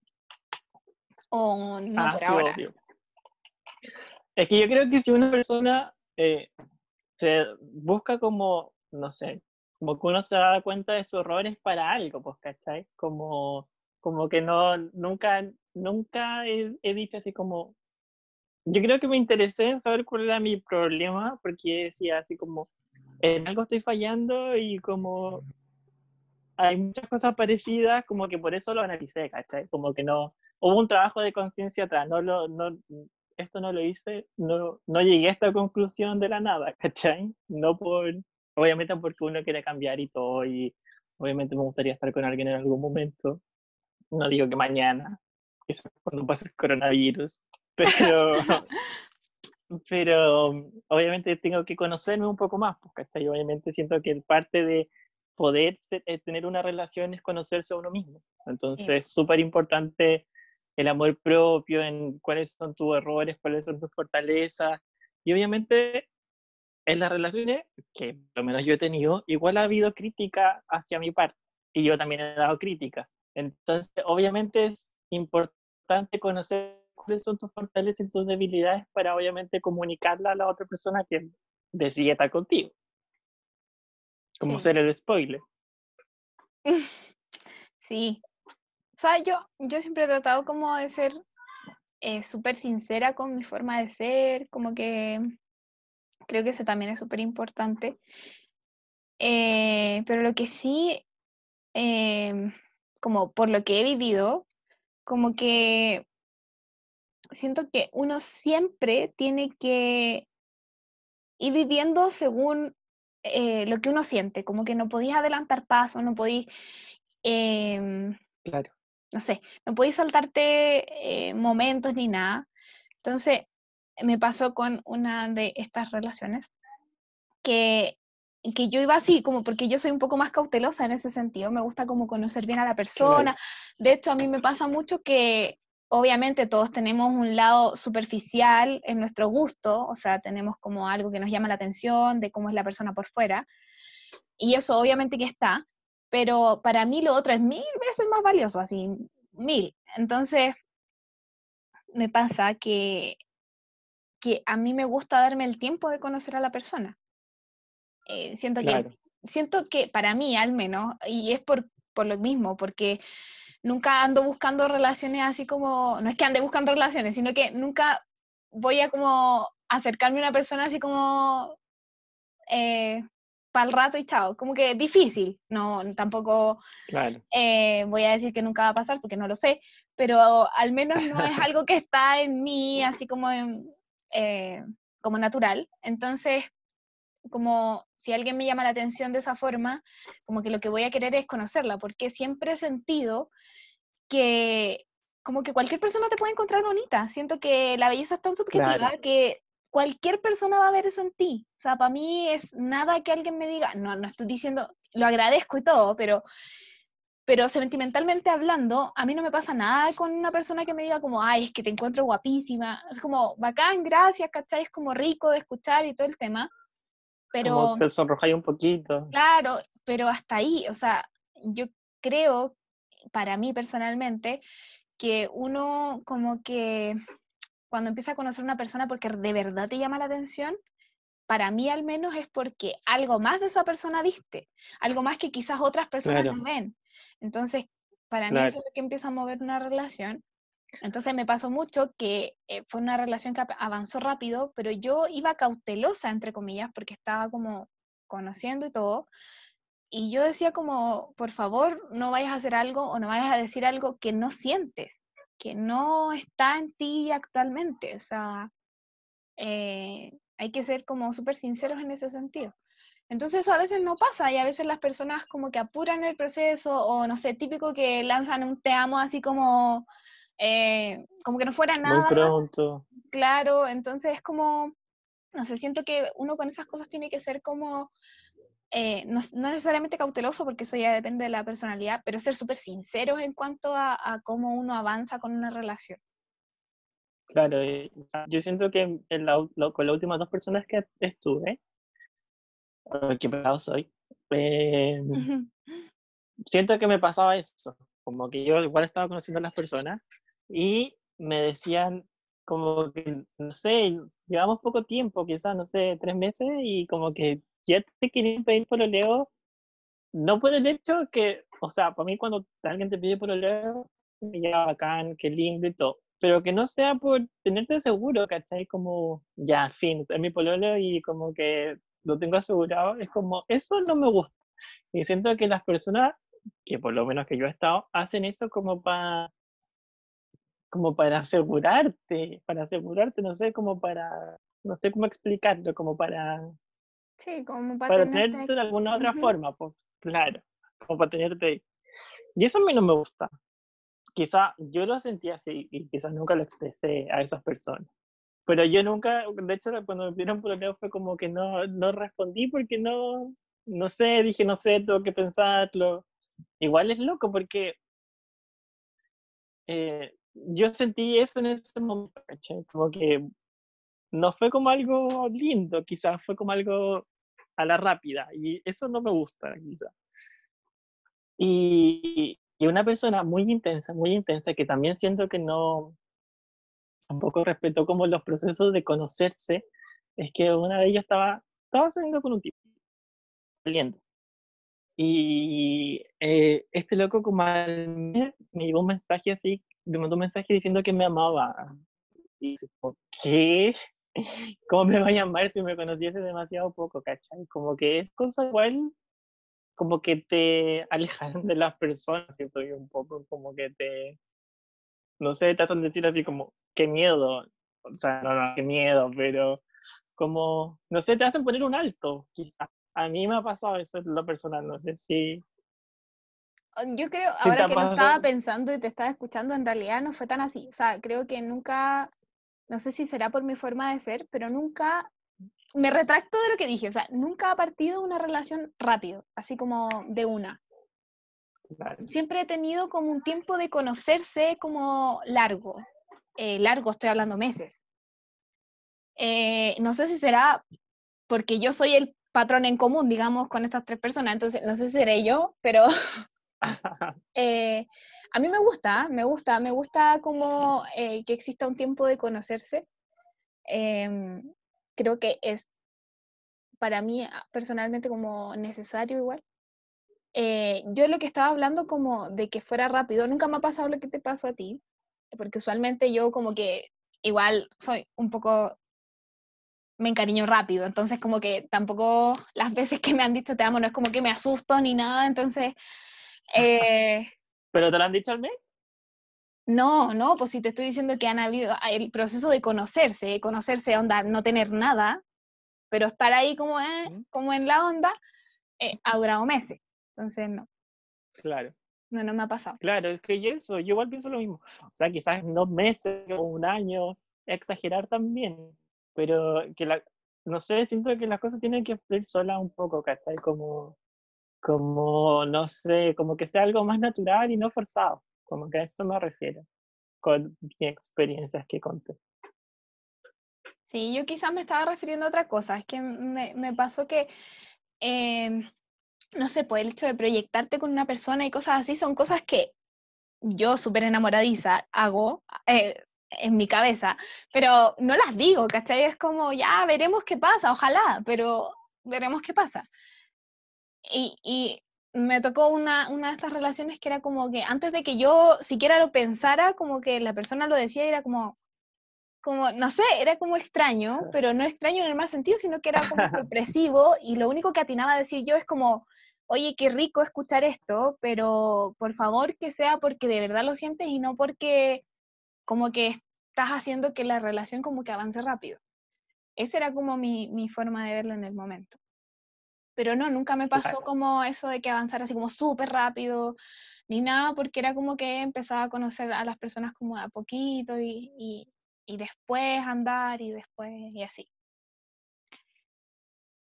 ¿O no ah, por sí, ahora? obvio. Es que yo creo que si una persona eh, se busca como, no sé, como que uno se da cuenta de sus errores para algo, pues, ¿cachai? Como, como que no, nunca, nunca he, he dicho así como, yo creo que me interesé en saber cuál era mi problema, porque decía así como, en algo estoy fallando y como hay muchas cosas parecidas, como que por eso lo analicé, ¿cachai? Como que no, hubo un trabajo de conciencia atrás, no lo, no, esto no lo hice, no, no llegué a esta conclusión de la nada, [LAUGHS] ¿cachai? No por, obviamente porque uno quiere cambiar y todo, y obviamente me gustaría estar con alguien en algún momento, no digo que mañana, quizás cuando pase el coronavirus, [LAUGHS] pero, [LAUGHS] pero obviamente tengo que conocerme un poco más, pues, ¿cachai? Obviamente siento que parte de poder eh, tener una relación es conocerse a uno mismo. Entonces, es súper importante el amor propio, en cuáles son tus errores, cuáles son tus fortalezas. Y obviamente en las relaciones, que por lo menos yo he tenido, igual ha habido crítica hacia mi parte. Y yo también he dado crítica. Entonces, obviamente es importante conocer cuáles son tus fortalezas y tus debilidades para obviamente comunicarla a la otra persona que decide estar contigo. Como Sí. ser el spoiler. [LAUGHS] Sí. O sea, yo, yo siempre he tratado como de ser eh, súper sincera con mi forma de ser, como que creo que eso también es súper importante. Eh, pero lo que sí, em, como por lo que he vivido, como que siento que uno siempre tiene que ir viviendo según eh, lo que uno siente, como que no podéis adelantar pasos, no podéis, em, Claro. no sé, no podéis saltarte eh, momentos ni nada. Entonces, me pasó con una de estas relaciones que, que yo iba así, como porque yo soy un poco más cautelosa en ese sentido, me gusta como conocer bien a la persona. De hecho, a mí me pasa mucho que obviamente todos tenemos un lado superficial en nuestro gusto, o sea, tenemos como algo que nos llama la atención de cómo es la persona por fuera, y eso obviamente que está, pero para mí lo otro es mil veces más valioso, así, mil. Entonces, me pasa que, que a mí me gusta darme el tiempo de conocer a la persona. Eh, siento, Claro. que, siento que para mí al menos, y es por, por lo mismo, porque nunca ando buscando relaciones así como, no es que ande buscando relaciones, sino que nunca voy a como acercarme a una persona así como para el rato y chao, como que difícil, no, tampoco Claro. eh, voy a decir que nunca va a pasar porque no lo sé, pero al menos no es [LAUGHS] algo que está en mí así como, en, eh, como natural, entonces como si alguien me llama la atención de esa forma, como que lo que voy a querer es conocerla, porque siempre he sentido que como que cualquier persona te puede encontrar bonita. Siento que la belleza es tan subjetiva Claro. que cualquier persona va a ver eso en ti. O sea, para mí es nada que alguien me diga, no, no estoy diciendo, lo agradezco y todo, pero, pero sentimentalmente hablando, a mí no me pasa nada con una persona que me diga como, ay, es que te encuentro guapísima. Es como, bacán, gracias, ¿cachai? Es como rico de escuchar y todo el tema. Pero, Como te sonrojáis un poquito. Claro, pero hasta ahí, o sea, yo creo, para mí personalmente, que uno como que cuando empieza a conocer a una persona porque de verdad te llama la atención, para mí al menos es porque algo más de esa persona viste, algo más que quizás otras personas Claro. no ven. Entonces, Para mí eso es lo que empieza a mover una relación. Entonces me pasó mucho que eh, fue una relación que avanzó rápido, pero yo iba cautelosa, entre comillas, porque estaba como conociendo y todo. Y yo decía como, por favor, no vayas a hacer algo o no vayas a decir algo que no sientes, que no está en ti actualmente. O sea, eh, hay que ser como súper sinceros en ese sentido. Entonces eso a veces no pasa y a veces las personas como que apuran el proceso o no sé, típico que lanzan un te amo así como, eh, como que no fuera nada. Muy pronto. Claro, entonces es como, no sé, siento que uno con esas cosas tiene que ser como, eh, no, necesariamente cauteloso porque eso ya depende de la personalidad, pero ser súper sinceros en cuanto a, cómo uno avanza con una relación. Claro, yo siento que en con las últimas dos personas que estuve, qué pecado soy. Em, siento que me pasaba eso, como que yo igual estaba conociendo a las personas y me decían como que, no sé, llevamos poco tiempo, quizás, no sé, tres meses y como que ya te quieren pedir por leo, no por el hecho que, o sea, para mí cuando alguien te pide por leo, me lleva bacán, qué lindo y todo, pero que no sea por tenerte seguro, ¿cachai? Como, ya, fin, es mi pololo y como que lo tengo asegurado, es como, eso no me gusta. Y siento que las personas, que por lo menos que yo he estado, hacen eso como para como para asegurarte, para asegurarte, no sé, como para, no sé cómo explicarlo, como para... Sí, como para, para tenerte, de alguna otra forma, pues, claro, como para tenerte ahí. Y eso a mí no me gusta. Quizá yo lo sentí así y quizás nunca lo expresé a esas personas. Pero yo nunca, de hecho, cuando me pidieron problema fue como que no, no respondí porque no, no sé, dije, no sé, tengo que pensarlo. Igual es loco porque eh, yo sentí eso en ese momento, Como que no fue como algo lindo, quizás fue como algo a la rápida, y eso no me gusta, quizás. Y, y una persona muy intensa, muy intensa, que también siento que no, tampoco respetó como los procesos de conocerse, es que una de ellas estaba, estaba saliendo con un tipo, saliendo. Y eh, este loco como me llevó un mensaje así, me mandó un mensaje diciendo que me amaba. Y dice, ¿por qué? [LAUGHS] ¿Cómo me va a llamar si me conociese demasiado poco, cachai? Como que es cosa igual, como que te alejan de las personas, siento yo un poco, como que te, no sé, te hacen decir así como, qué miedo, o sea, no, no, qué miedo, pero como, no sé, te hacen poner un alto, quizás. A mí me ha pasado eso en lo personal, no sé si... Oh, yo creo, ahora que lo estaba pensando y te estaba escuchando, en realidad no fue tan así. O sea, creo que nunca, no sé si será por mi forma de ser, pero nunca, me retracto de lo que dije, o sea, nunca ha partido una relación rápido, así como de una. Siempre he tenido como un tiempo de conocerse como largo, eh, largo, estoy hablando meses. Eh, no sé si será porque yo soy el patrón en común, digamos, con estas tres personas, entonces no sé si seré yo, pero [LAUGHS] eh, a mí me gusta, me gusta, me gusta como que exista un tiempo de conocerse. Em, creo que es para mí ah, personalmente como necesario igual. yo lo que estaba hablando como de que fuera rápido, nunca me ha pasado lo que te pasó a ti, porque usualmente yo como que igual soy un poco, me encariño rápido, entonces como que tampoco las veces que me han dicho te amo no es como que me asusto ni nada, entonces... Eh, ¿Pero te lo han dicho al mes? No, no, pues si te estoy diciendo que han habido el proceso de conocerse, conocerse, onda, no tener nada, pero estar ahí como, eh, como en la onda, eh, ha durado meses, entonces no. Claro. No, no me ha pasado. Claro, es que eso, yo igual pienso lo mismo. O sea, quizás dos meses o un año, exagerar también, pero que la, no sé, siento que las cosas tienen que fluir sola un poco, ¿cachai? Como, como, no sé, como que sea algo más natural y no forzado, como que a eso me refiero, con mis experiencias que conté. Sí, yo quizás me estaba refiriendo a otra cosa, es que me, me pasó que... Eh, no sé, pues el hecho de proyectarte con una persona y cosas así son cosas que yo, súper enamoradiza, hago eh, en mi cabeza, pero no las digo, ¿cachai? Es como, ya veremos qué pasa, ojalá, pero veremos qué pasa. Y, y me tocó una, una de estas relaciones que era como que antes de que yo siquiera lo pensara, como que la persona lo decía y era como, como, no sé, era como extraño, pero no extraño en el mal sentido, sino que era como [LAUGHS] sorpresivo y lo único que atinaba a decir yo es como, oye, qué rico escuchar esto, pero por favor que sea porque de verdad lo sientes y no porque como que estás haciendo que la relación como que avance rápido. Esa era como mi, mi forma de verlo en el momento. Pero no, nunca me pasó como eso de que avanzara así como súper rápido, ni nada, porque era como que empezaba a conocer a las personas como a poquito y, y, y después andar y después y así.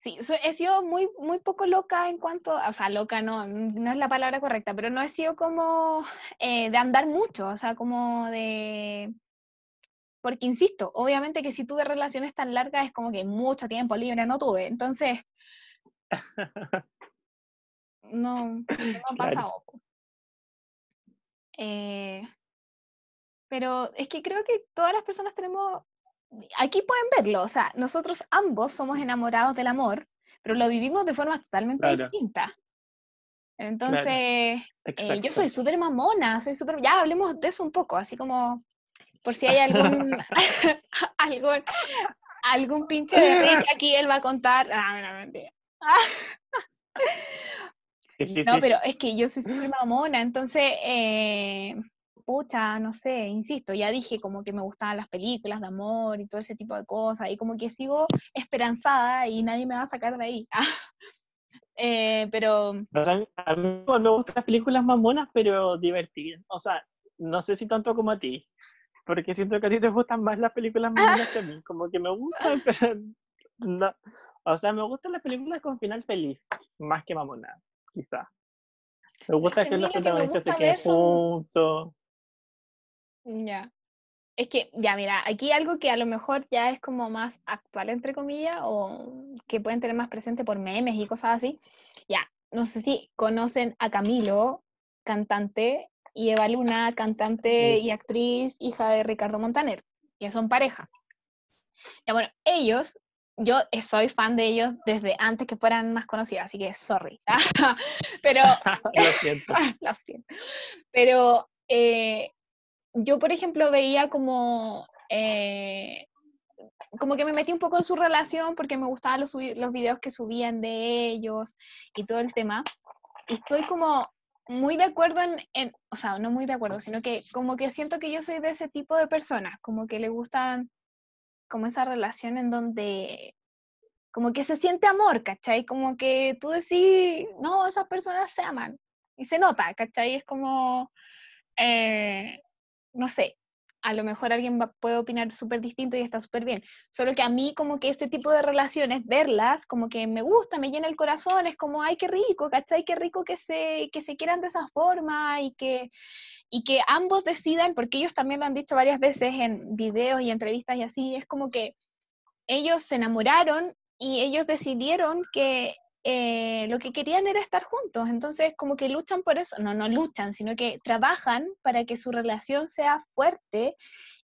Sí, he sido muy, muy poco loca en cuanto, o sea, loca no, no es la palabra correcta, pero no he sido como eh, de andar mucho, o sea, como de... Porque insisto, obviamente que si tuve relaciones tan largas es como que mucho tiempo libre no tuve, entonces no, [LAUGHS] no ha pasado. Eh, pero es que creo que todas las personas tenemos, aquí pueden verlo, o sea, nosotros ambos somos enamorados del amor, pero lo vivimos de forma totalmente distinta. Entonces, eh, yo soy súper mamona, soy súper, ya hablemos de eso un poco, así como por si hay algún, [LAUGHS] [LAUGHS] algún, algún pinche de aquí, él va a contar, ah, no, mentira. no, pero es que yo soy súper mamona, entonces, eh, pucha, no sé, insisto, ya dije como que me gustaban las películas de amor y todo ese tipo de cosas, y como que sigo esperanzada y nadie me va a sacar de ahí. [LAUGHS] eh, pero... A mí me gustan las películas mamonas, pero divertidas. O sea, no sé si tanto como a ti, porque siento que a ti te gustan más las películas mamonas que a mí, como que me gustan, [LAUGHS] pero no, o sea, me gustan las películas con final feliz, más que mamona, quizá. Me gusta que, los protagonistas se queden juntos. Ya. Es que, ya, mira, aquí algo que a lo mejor ya es como más actual, entre comillas, o que pueden tener más presente por memes y cosas así. Ya, no sé si conocen a Camilo, cantante, y Eva Luna, cantante y actriz, hija de Ricardo Montaner, que son pareja. Ya, bueno, ellos yo soy fan de ellos desde antes que fueran más conocidos, así que sorry. [LAUGHS] Pero. [LAUGHS] lo siento. [LAUGHS] lo siento. Pero eh, yo, por ejemplo, veía como. Eh, como que me metí un poco en su relación porque me gustaban los, los videos que subían de ellos y todo el tema. Y estoy como muy de acuerdo en, en, o sea, no muy de acuerdo, sino que como que siento que yo soy de ese tipo de personas, como que le gustan como esa relación en donde como que se siente amor, ¿cachai? Como que tú decís, no, esas personas se aman y se nota, ¿cachai? Es como, eh, no sé, a lo mejor alguien puede opinar súper distinto y está súper bien. Solo que a mí como que este tipo de relaciones, verlas, como que me gusta, me llena el corazón, es como, ay, qué rico, ¿cachai? Qué rico que se, que se quieran de esa forma y que, y que ambos decidan, porque ellos también lo han dicho varias veces en videos y entrevistas y así, es como que ellos se enamoraron y ellos decidieron que eh, lo que querían era estar juntos, entonces como que luchan por eso, no, no luchan, sino que trabajan para que su relación sea fuerte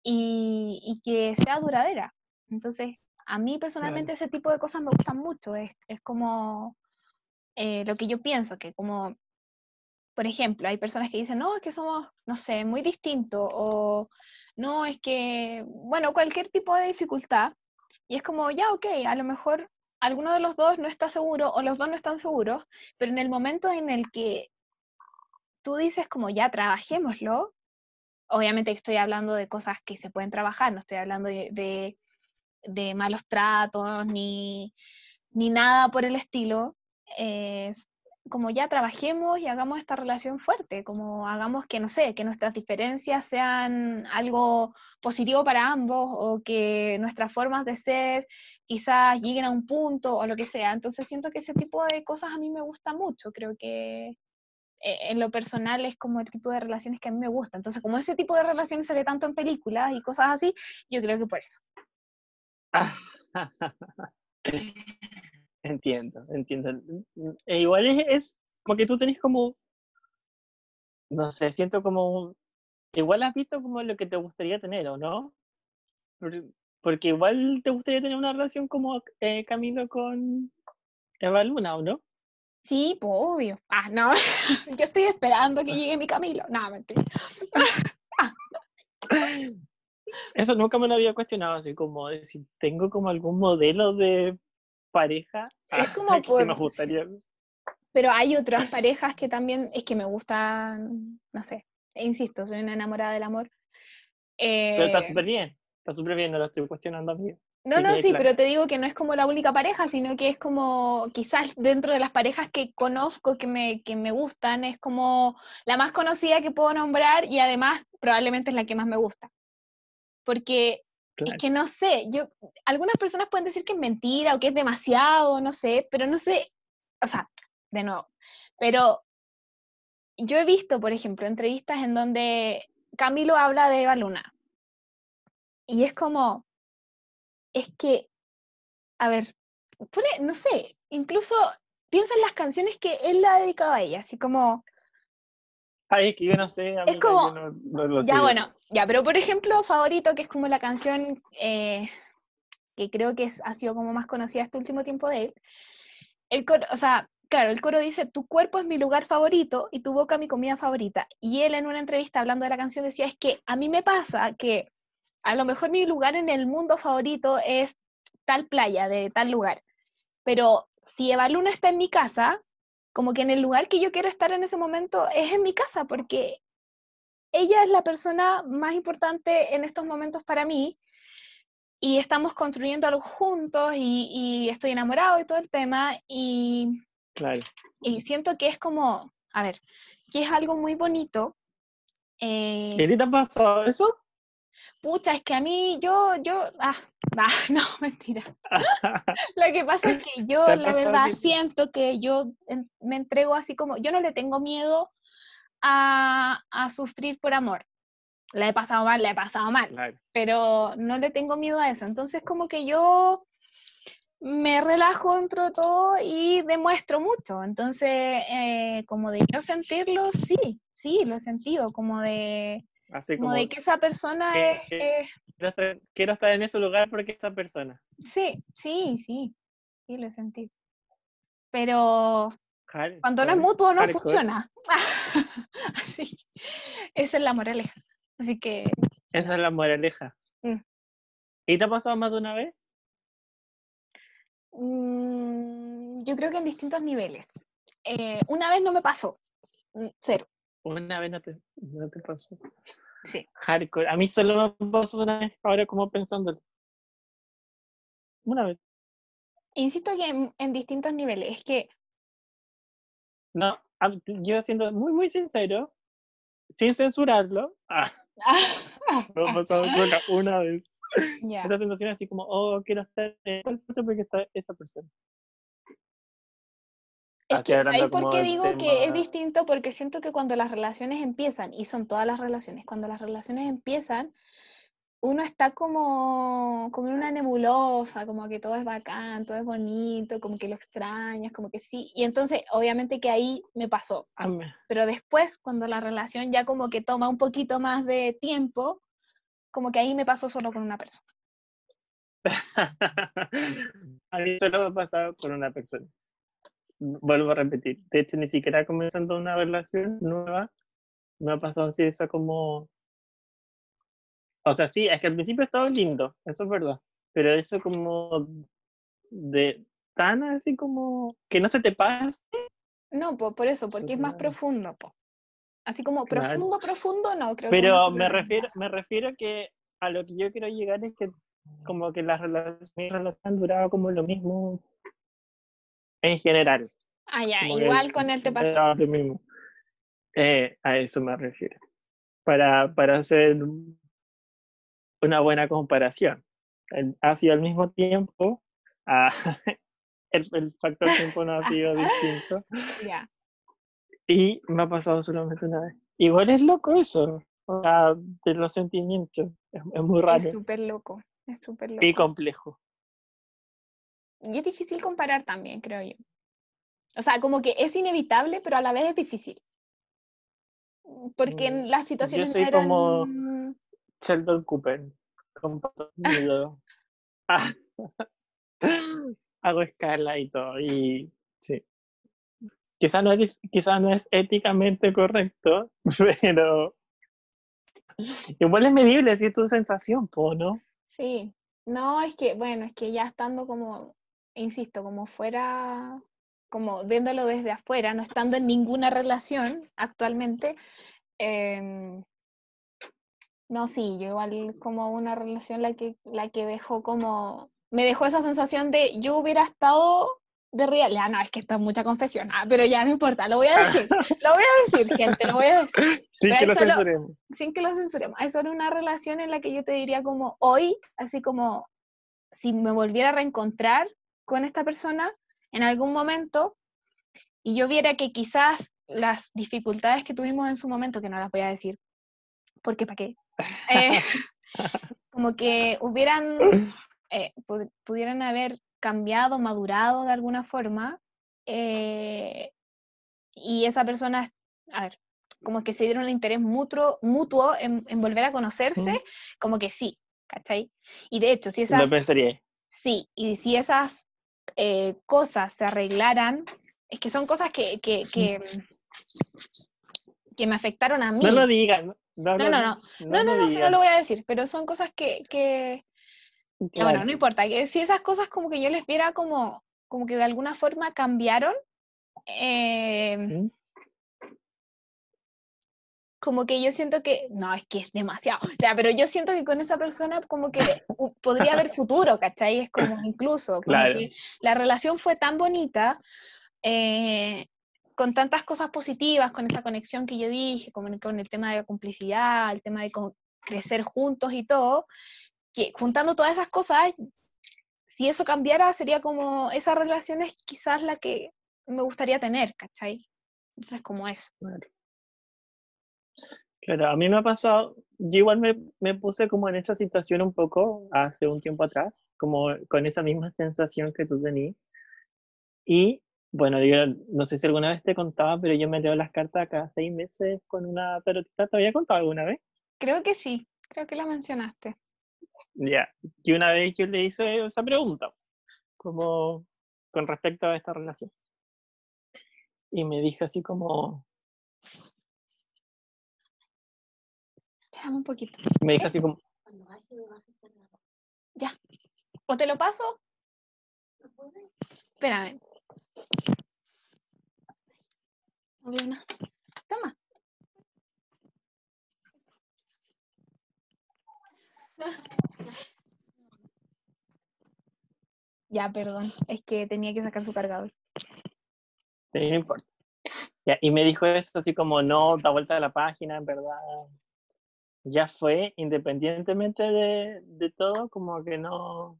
y, que sea duradera. Entonces, a mí personalmente ese tipo de cosas me gustan mucho, es, es como eh, lo que yo pienso, que como por ejemplo, hay personas que dicen, no, es que somos, no sé, muy distintos, o no, es que, bueno, cualquier tipo de dificultad, y es como, ya, ok, a lo mejor alguno de los dos no está seguro, o los dos no están seguros, pero en el momento en el que tú dices como, ya, trabajémoslo, obviamente estoy hablando de cosas que se pueden trabajar, no estoy hablando de, de, malos tratos, ni, ni nada por el estilo, es como ya trabajemos y hagamos esta relación fuerte, como hagamos que, no sé, que nuestras diferencias sean algo positivo para ambos o que nuestras formas de ser quizás lleguen a un punto o lo que sea. Entonces siento que ese tipo de cosas a mí me gusta mucho, creo que eh, en lo personal es como el tipo de relaciones que a mí me gusta. Entonces como ese tipo de relaciones se ve tanto en películas y cosas así, yo creo que por eso. [LAUGHS] Entiendo, entiendo. E igual es, es, como que tú tenés como, no sé, siento como, igual has visto como lo que te gustaría tener, ¿o no? Porque igual te gustaría tener una relación como eh, Camilo con Eva Luna, ¿o no? Sí, pues obvio. Ah, no, [LAUGHS] yo estoy esperando que llegue mi Camilo. No, mentira. [LAUGHS] Eso nunca me lo había cuestionado, así como de si tengo como algún modelo de pareja Es ah, como [LAUGHS] que por- me gustaría. Pero hay otras parejas que también es que me gustan, no sé, insisto, soy una enamorada del amor. Pero está Eh, súper bien, está súper bien, no lo estoy cuestionando a mí. No, no, sí, claro. pero te digo que no es como la única pareja, sino que es como quizás dentro de las parejas que conozco, que me, que me gustan, es como la más conocida que puedo nombrar y además probablemente es la que más me gusta. Porque Claro. es que no sé, yo, algunas personas pueden decir que es mentira o que es demasiado, no sé, pero no sé, o sea, de nuevo, pero yo he visto, por ejemplo, entrevistas en donde Camilo habla de Eva Luna. Y es como, es que, a ver, pone, no sé, incluso piensa en las canciones que él le ha dedicado a ella, así como, Ay, es que yo no sé, yo como- no, no lo ya bueno, ya, pero por ejemplo, favorito, que es como la canción eh, que creo que es- ha sido como más conocida este último tiempo de él, el coro, o sea, claro, el coro dice, tu cuerpo es mi lugar favorito y tu boca mi comida favorita. Y él en una entrevista hablando de la canción decía, es que a mí me pasa que a lo mejor mi lugar en el mundo favorito es tal playa de tal lugar, pero si Eva Luna está en mi casa, como que en el lugar que yo quiero estar en ese momento es en mi casa, porque ella es la persona más importante en estos momentos para mí y estamos construyendo algo juntos y, y estoy enamorado y todo el tema y, Claro. y siento que es como, a ver, que es algo muy bonito. eh, ¿Y a ti te ha pasado eso? Pucha, es que a mí, yo, yo, ah, ah, [LAUGHS] no, mentira. [LAUGHS] [LAUGHS] Lo que pasa es que yo, ¿Te ha la verdad, siento que yo me entrego así como, yo no le tengo miedo a, a sufrir por amor. La he pasado mal, la he pasado mal, Claro. pero no le tengo miedo a eso. Entonces, como que yo me relajo dentro de todo y demuestro mucho. Entonces, eh, como de yo sentirlo, sí, sí, lo he sentido, como de, Así como como, de que esa persona es, que- es- quiero, estar, quiero estar en ese lugar porque esa persona. Sí, sí, sí, sí, lo he sentido. Pero Hard- cuando no es mutuo no hardcore. funciona. [LAUGHS] Así, esa es la moraleja. Así que, Esa es la moraleja. Mm. ¿Y te ha pasado más de una vez? mm, yo creo que en distintos niveles. Eh, una vez no me pasó, mm, cero. Una vez no te, no te pasó. Sí. Hardcore. A mí solo me pasó una vez, ahora como pensándolo. Una vez. Insisto que en, en distintos niveles. Es que, No, yo siendo muy, muy sincero, sin censurarlo, ah, [LAUGHS] me solo una vez. ya. Esta sensación así como, oh, quiero estar en porque está esa persona. Es que, hablando ¿sabes por como qué del digo que es distinto? Porque siento que cuando las relaciones empiezan, y son todas las relaciones, cuando las relaciones empiezan, uno está como, como en una nebulosa, como que todo es bacán, todo es bonito, como que lo extrañas, como que sí. Y entonces, obviamente que ahí me pasó. Ah, Pero después, cuando la relación ya como que toma un poquito más de tiempo, como que ahí me pasó solo con una persona. [LAUGHS] a mí solo me ha pasado con una persona. Vuelvo a repetir. De hecho, ni siquiera comenzando una relación nueva, me ha pasado así eso como... O sea, sí, es que al principio estaba lindo, eso es verdad. Pero eso como de tan así como que no se te pase. No, po, por eso, porque es más profundo, po. Así como Claro. profundo, profundo, no, creo que Pero se me refiero, me refiero que a lo que yo quiero llegar es que como que las relaciones han durado como lo mismo en general. Ah, ya, como igual con él te pasó. era lo mismo. Eh, a eso me refiero. Para, para hacer una buena comparación. El- ha sido al mismo tiempo, [LAUGHS] el, el factor [LAUGHS] tiempo no ha sido distinto Ya. y me ha pasado solamente una vez. Igual es loco eso, o sea, de los sentimientos. Es, es muy raro Es súper loco, es súper loco. y complejo. Y es difícil comparar también, creo yo. O sea, como que es inevitable, pero a la vez es difícil. Porque Mm, en las situaciones no soy eran... como- Sheldon Cooper. Ah, [LAUGHS] [LAUGHS] Hago escala y todo. Y sí. quizás no, es, quizás no es éticamente correcto, [LAUGHS] pero igual es medible si es tu sensación, ¿no? Sí, no, es que, bueno, es que ya estando como, insisto, como fuera, como viéndolo desde afuera, no estando en ninguna relación actualmente, em, no, sí, yo igual como una relación la que, la que dejó como, me dejó esa sensación de yo hubiera estado de real, ya no, es que esto es mucha confesión, ah, pero ya no importa, lo voy a decir, [LAUGHS] lo voy a decir, gente, lo voy a decir. Sin que lo censuremos. Sin que lo censuremos. Eso era una relación en la que yo te diría como hoy, así como si me volviera a reencontrar con esta persona en algún momento y yo viera que quizás las dificultades que tuvimos en su momento, que no las voy a decir, porque para qué, [LAUGHS] eh, como que hubieran, eh, pudieran haber cambiado, madurado de alguna forma, eh, y esa persona, a ver, como que se dieron el interés mutuo, mutuo en, volver a conocerse, como que sí, ¿cachai? Y de hecho, si esas... pensaría. Sí, y si esas eh, cosas se arreglaran, es que son cosas que, que, que, que me afectaron a mí. No lo digan. No, no, no, no, no, no, no, no, lo voy a decir, pero son cosas que, que, bueno, no importa, que si esas cosas como que yo les viera como, como que de alguna forma cambiaron, eh, como que yo siento que, no, es que es demasiado, ya, pero yo siento que con esa persona como que podría haber futuro, ¿cachai? Es como [COUGHS] incluso, como que la relación fue tan bonita, eh, con tantas cosas positivas, con esa conexión que yo dije, con, con el tema de la complicidad, el tema de crecer juntos y todo, que juntando todas esas cosas, si eso cambiara, sería como, esa relación es quizás la que me gustaría tener, ¿cachai? Entonces, como eso. Claro. A mí me ha pasado, yo igual me, me, puse como en esa situación un poco hace un tiempo atrás, como con esa misma sensación que tú tenías. Y bueno, yo no sé si alguna vez te contaba, pero yo me leo las cartas cada seis meses con una pelotita. ¿Te había contado alguna vez? Creo que sí, creo que la mencionaste. Ya, y una vez yo le hice esa pregunta, como con respecto a esta relación. Y me dije así como... Espérame un poquito. Me dijo así como... Ya. ¿O te lo paso? Espérame. No veo nada. Toma. Ya, perdón, es que tenía que sacar su cargador. no importa. y me dijo eso así como, no, da vuelta de la página, en verdad. Ya fue, independientemente de, de todo, como que no,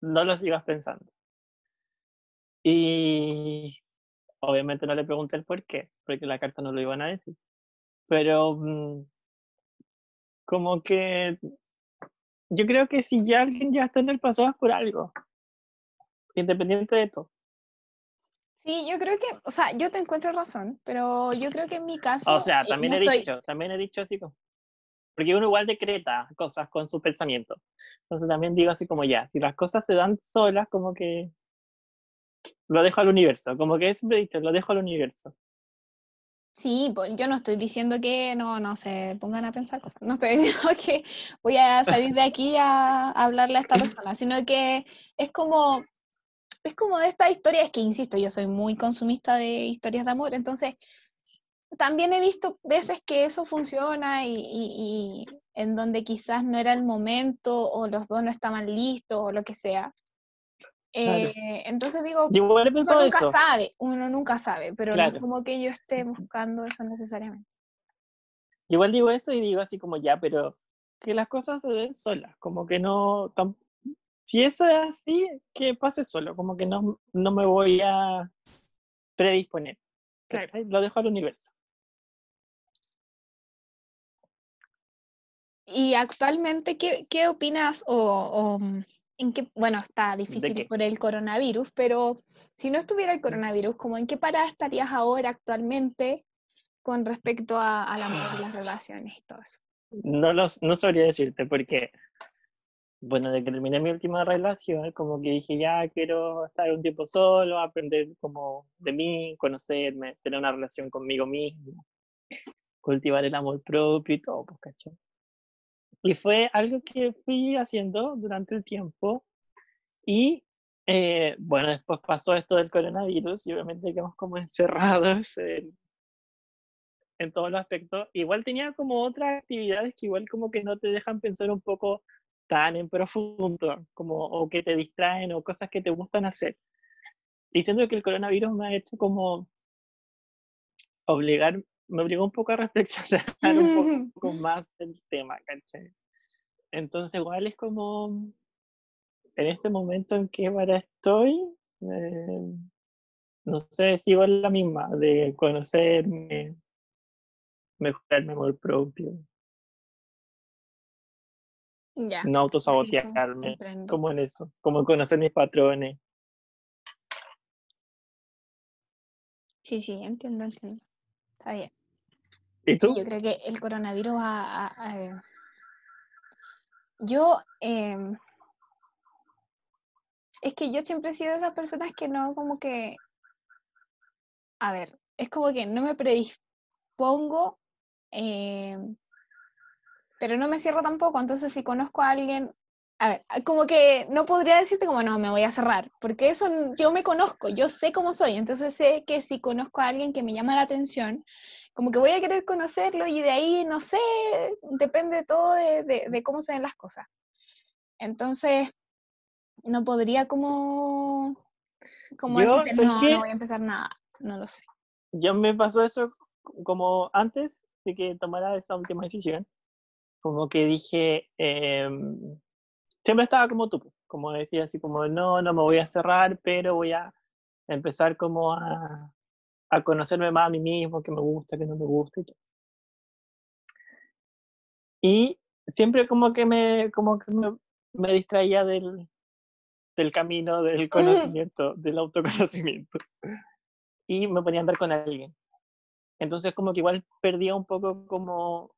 no lo sigas pensando. Y obviamente no le pregunté el por qué, porque la carta no lo iban a decir. Pero mm, como que yo creo que si ya alguien ya está en el pasado es por algo, independiente de todo. Sí, yo creo que, o sea, yo te encuentro razón, pero yo creo que en mi caso... O sea, eh, también he dicho, también he dicho así como... Porque uno igual decreta cosas con su pensamiento. Entonces también digo así como ya, si las cosas se dan solas, como que lo dejo al universo, como que siempre he dicho, lo dejo al universo. Sí, pues yo no estoy diciendo que no, no se pongan a pensar cosas, no estoy [LAUGHS] diciendo que voy a salir de aquí a, hablarle a esta persona, sino que es como, es como de esta historia, es que insisto, yo soy muy consumista de historias de amor, entonces también he visto veces que eso funciona y, y en donde quizás no era el momento o los dos no estaban listos o lo que sea. Eh, entonces digo, uno nunca sabe, uno nunca sabe, pero no es como que yo esté buscando eso necesariamente. igual digo eso y digo así como ya, pero que las cosas se den solas, como que no, si eso es así, que pase solo, como que no, no me voy a predisponer. Lo dejo al universo. Y actualmente, ¿qué, qué opinas o en qué, bueno, está difícil por el coronavirus, pero si no estuviera el coronavirus, ¿cómo en qué parada estarías ahora actualmente con respecto al amor y las [SIGHS] relaciones y todo eso? No, los, no sabría decirte porque bueno, de que terminé mi última relación, como que dije, ya quiero estar un tiempo solo, aprender como de mí, conocerme, tener una relación conmigo mismo, cultivar el amor propio y todo, pues, ¿cachai? Y fue algo que fui haciendo durante el tiempo. Y eh, bueno, después pasó esto del coronavirus y obviamente quedamos como encerrados en, en todos los aspectos. Igual tenía como otras actividades que igual como que no te dejan pensar un poco tan en profundo, como o que te distraen o cosas que te gustan hacer. Y siento que el coronavirus me ha hecho como obligar, me obligó un poco a [LAUGHS] reflexionar un poco [LAUGHS] más del tema, ¿cachai? Entonces igual es como en este momento en que ahora estoy, eh, no sé si igual la misma, de conocerme, mejorar mi amor propio. Ya. No autosabotearme, como en eso, como conocer mis patrones. Sí, sí, entiendo, entiendo. Está bien. ¿Y tú? yo creo que el coronavirus ha... Eh, yo... Em, es que yo siempre he sido de esas personas que no como que... A ver, es como que no me predispongo em, pero no me cierro tampoco, entonces si conozco a alguien, a ver, como que no podría decirte como no, me voy a cerrar, porque eso yo me conozco, yo sé cómo soy, entonces sé que si conozco a alguien que me llama la atención, como que voy a querer conocerlo y de ahí, no sé, depende todo de, de, cómo se ven las cosas. Entonces, no podría como, como decirte, no, no voy a empezar nada, no lo sé. Yo me pasó eso como antes de que tomara esa última decisión como que dije, em, siempre estaba como tú, como decía así como, no, no me voy a cerrar, pero voy a empezar como a, a conocerme más a mí mismo, que me gusta, que no me gusta y todo. Y siempre como que me, como que me, me distraía del, del camino del [LAUGHS] conocimiento, del autoconocimiento. Y me ponía a andar con alguien. Entonces como que igual perdía un poco como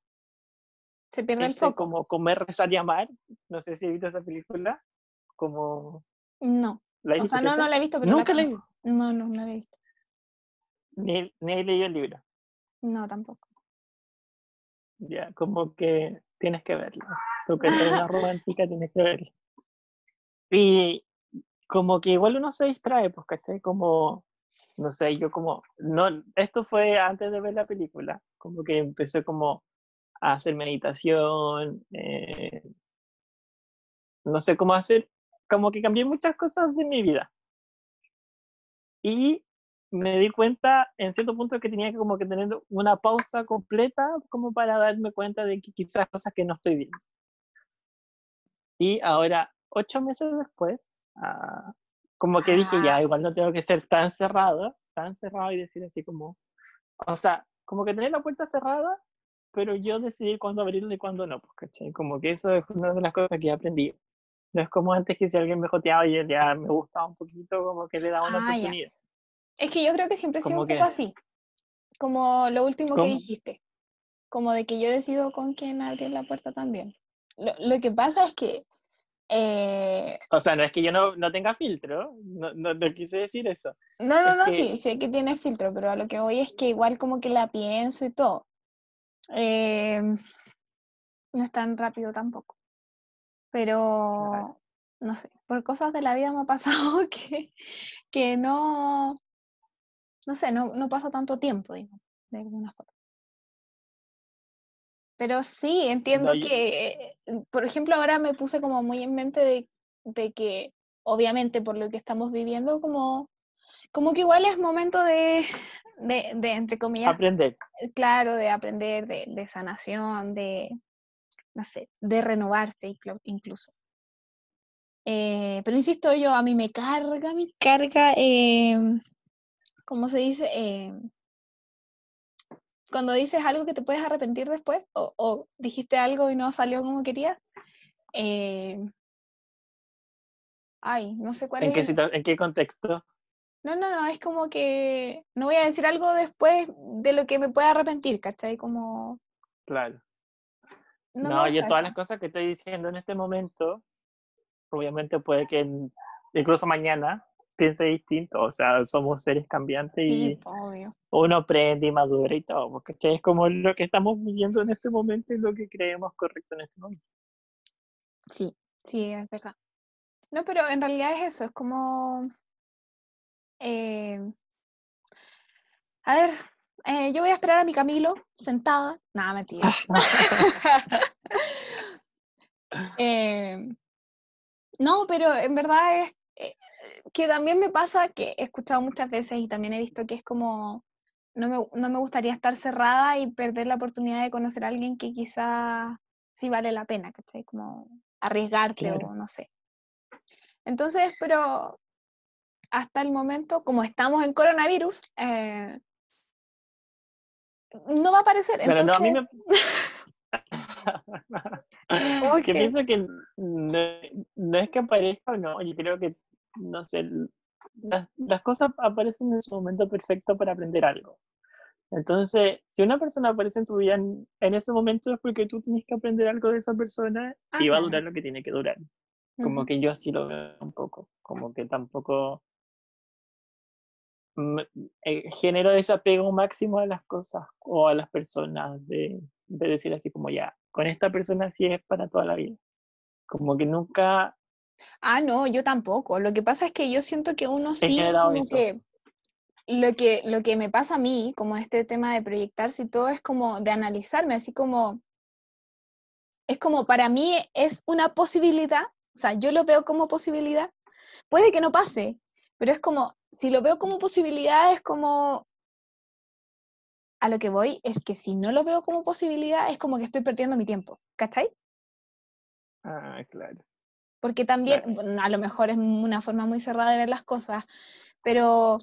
se pierde el foco. Como comer, rezar y amar. No sé si he visto esa película. Como. No. ¿La o sea, no, no la he visto, pero. Nunca la, he visto. No, no, no la he visto. Ni, ni he leído el libro. No, tampoco. Ya, como que tienes que verlo. Tú que eres una [LAUGHS] romántica, tienes que verlo. Y como que igual uno se distrae, pues, ¿cachai? Como, no sé, yo como, no, esto fue antes de ver la película, como que empecé como a hacer meditación, eh, no sé cómo hacer, como que cambié muchas cosas de mi vida. Y me di cuenta en cierto punto que tenía que como que tener una pausa completa como para darme cuenta de que quizás cosas que no estoy viendo. Y ahora, ocho meses después, ah, como que dije, ya, igual no tengo que ser tan cerrado, tan cerrado y decir así como, o sea, como que tener la puerta cerrada pero yo decidí cuándo abrirlo y cuándo no, pues, ¿cachai? Como que eso es una de las cosas que he aprendido. No es como antes que si alguien me joteaba y ya me gustaba un poquito, como que le daba una ah, oportunidad. Es que yo creo que siempre he sido un poco así, como lo último que dijiste, como de que yo decido con quién abrir la puerta también. Lo, lo que pasa es que... Eh... O sea, no es que yo no, no tenga filtro, no, no, no, quise decir eso. No, no, no, sí, sé que tiene filtro, pero a lo que voy es que igual como que la pienso y todo. Eh, no es tan rápido tampoco. Pero, no sé, por cosas de la vida me ha pasado [LAUGHS] que, que no, no sé, no, no pasa tanto tiempo, digo, de alguna forma. Pero sí, entiendo que, eh, por ejemplo, ahora me puse como muy en mente de, de que, obviamente, por lo que estamos viviendo, como como que igual es momento de, de, entre comillas, aprender. Claro, de aprender, de, de, sanación, de, no sé, de renovarse incluso. Eh, pero insisto yo, a mí me carga, me carga, eh, ¿cómo se dice? Eh, cuando dices algo que te puedes arrepentir después, o, o dijiste algo y no salió como querías. Eh, ay, no sé cuál ¿En es. Qué ¿En qué contexto? No, no, no, es como que no voy a decir algo después de lo que me pueda arrepentir, ¿cachai? Como... Claro. No, yo todas las cosas que estoy diciendo en este momento obviamente puede que incluso mañana piense distinto, o sea, somos seres cambiantes y uno aprende y madura y todo, porque es como lo que estamos viviendo en este momento y lo que creemos correcto en este momento. Sí, sí, es verdad. No, pero en realidad es eso, es como... Eh, a ver, eh, yo voy a esperar a mi Camilo sentada. Nada, mentira. eh, [LAUGHS] no, pero en verdad es eh, que también me pasa que he escuchado muchas veces y también he visto que es como, no me, no me gustaría estar cerrada y perder la oportunidad de conocer a alguien que quizá sí vale la pena, ¿cachai? Como arriesgarte o no sé. Entonces, pero hasta el momento, como estamos en coronavirus, eh, no va a aparecer. Pero no, a mí me... Yo [LAUGHS] pienso que no, es que aparezca o no, yo creo que, no sé, las, cosas aparecen en su momento perfecto para aprender algo. Entonces, si una persona aparece en tu vida en, ese momento es porque tú tienes que aprender algo de esa persona y va a durar lo que tiene que durar. Como que yo así lo veo un poco, como que tampoco genero desapego máximo a las cosas o a las personas de, de decir así como ya, con esta persona sí es para toda la vida. Como que nunca... Ah, no, yo tampoco. Lo que pasa es que yo siento que uno sí, como que lo que lo que me pasa a mí, como este tema de proyectarse y todo, es como de analizarme, así como, es como para mí es una posibilidad, o sea, yo lo veo como posibilidad, puede que no pase, pero es como, si lo veo como posibilidad, es como, a lo que voy es que si no lo veo como posibilidad, es como que estoy perdiendo mi tiempo, ¿cachai? Ah, claro. Porque también, a lo mejor es una forma muy cerrada de ver las cosas, pero,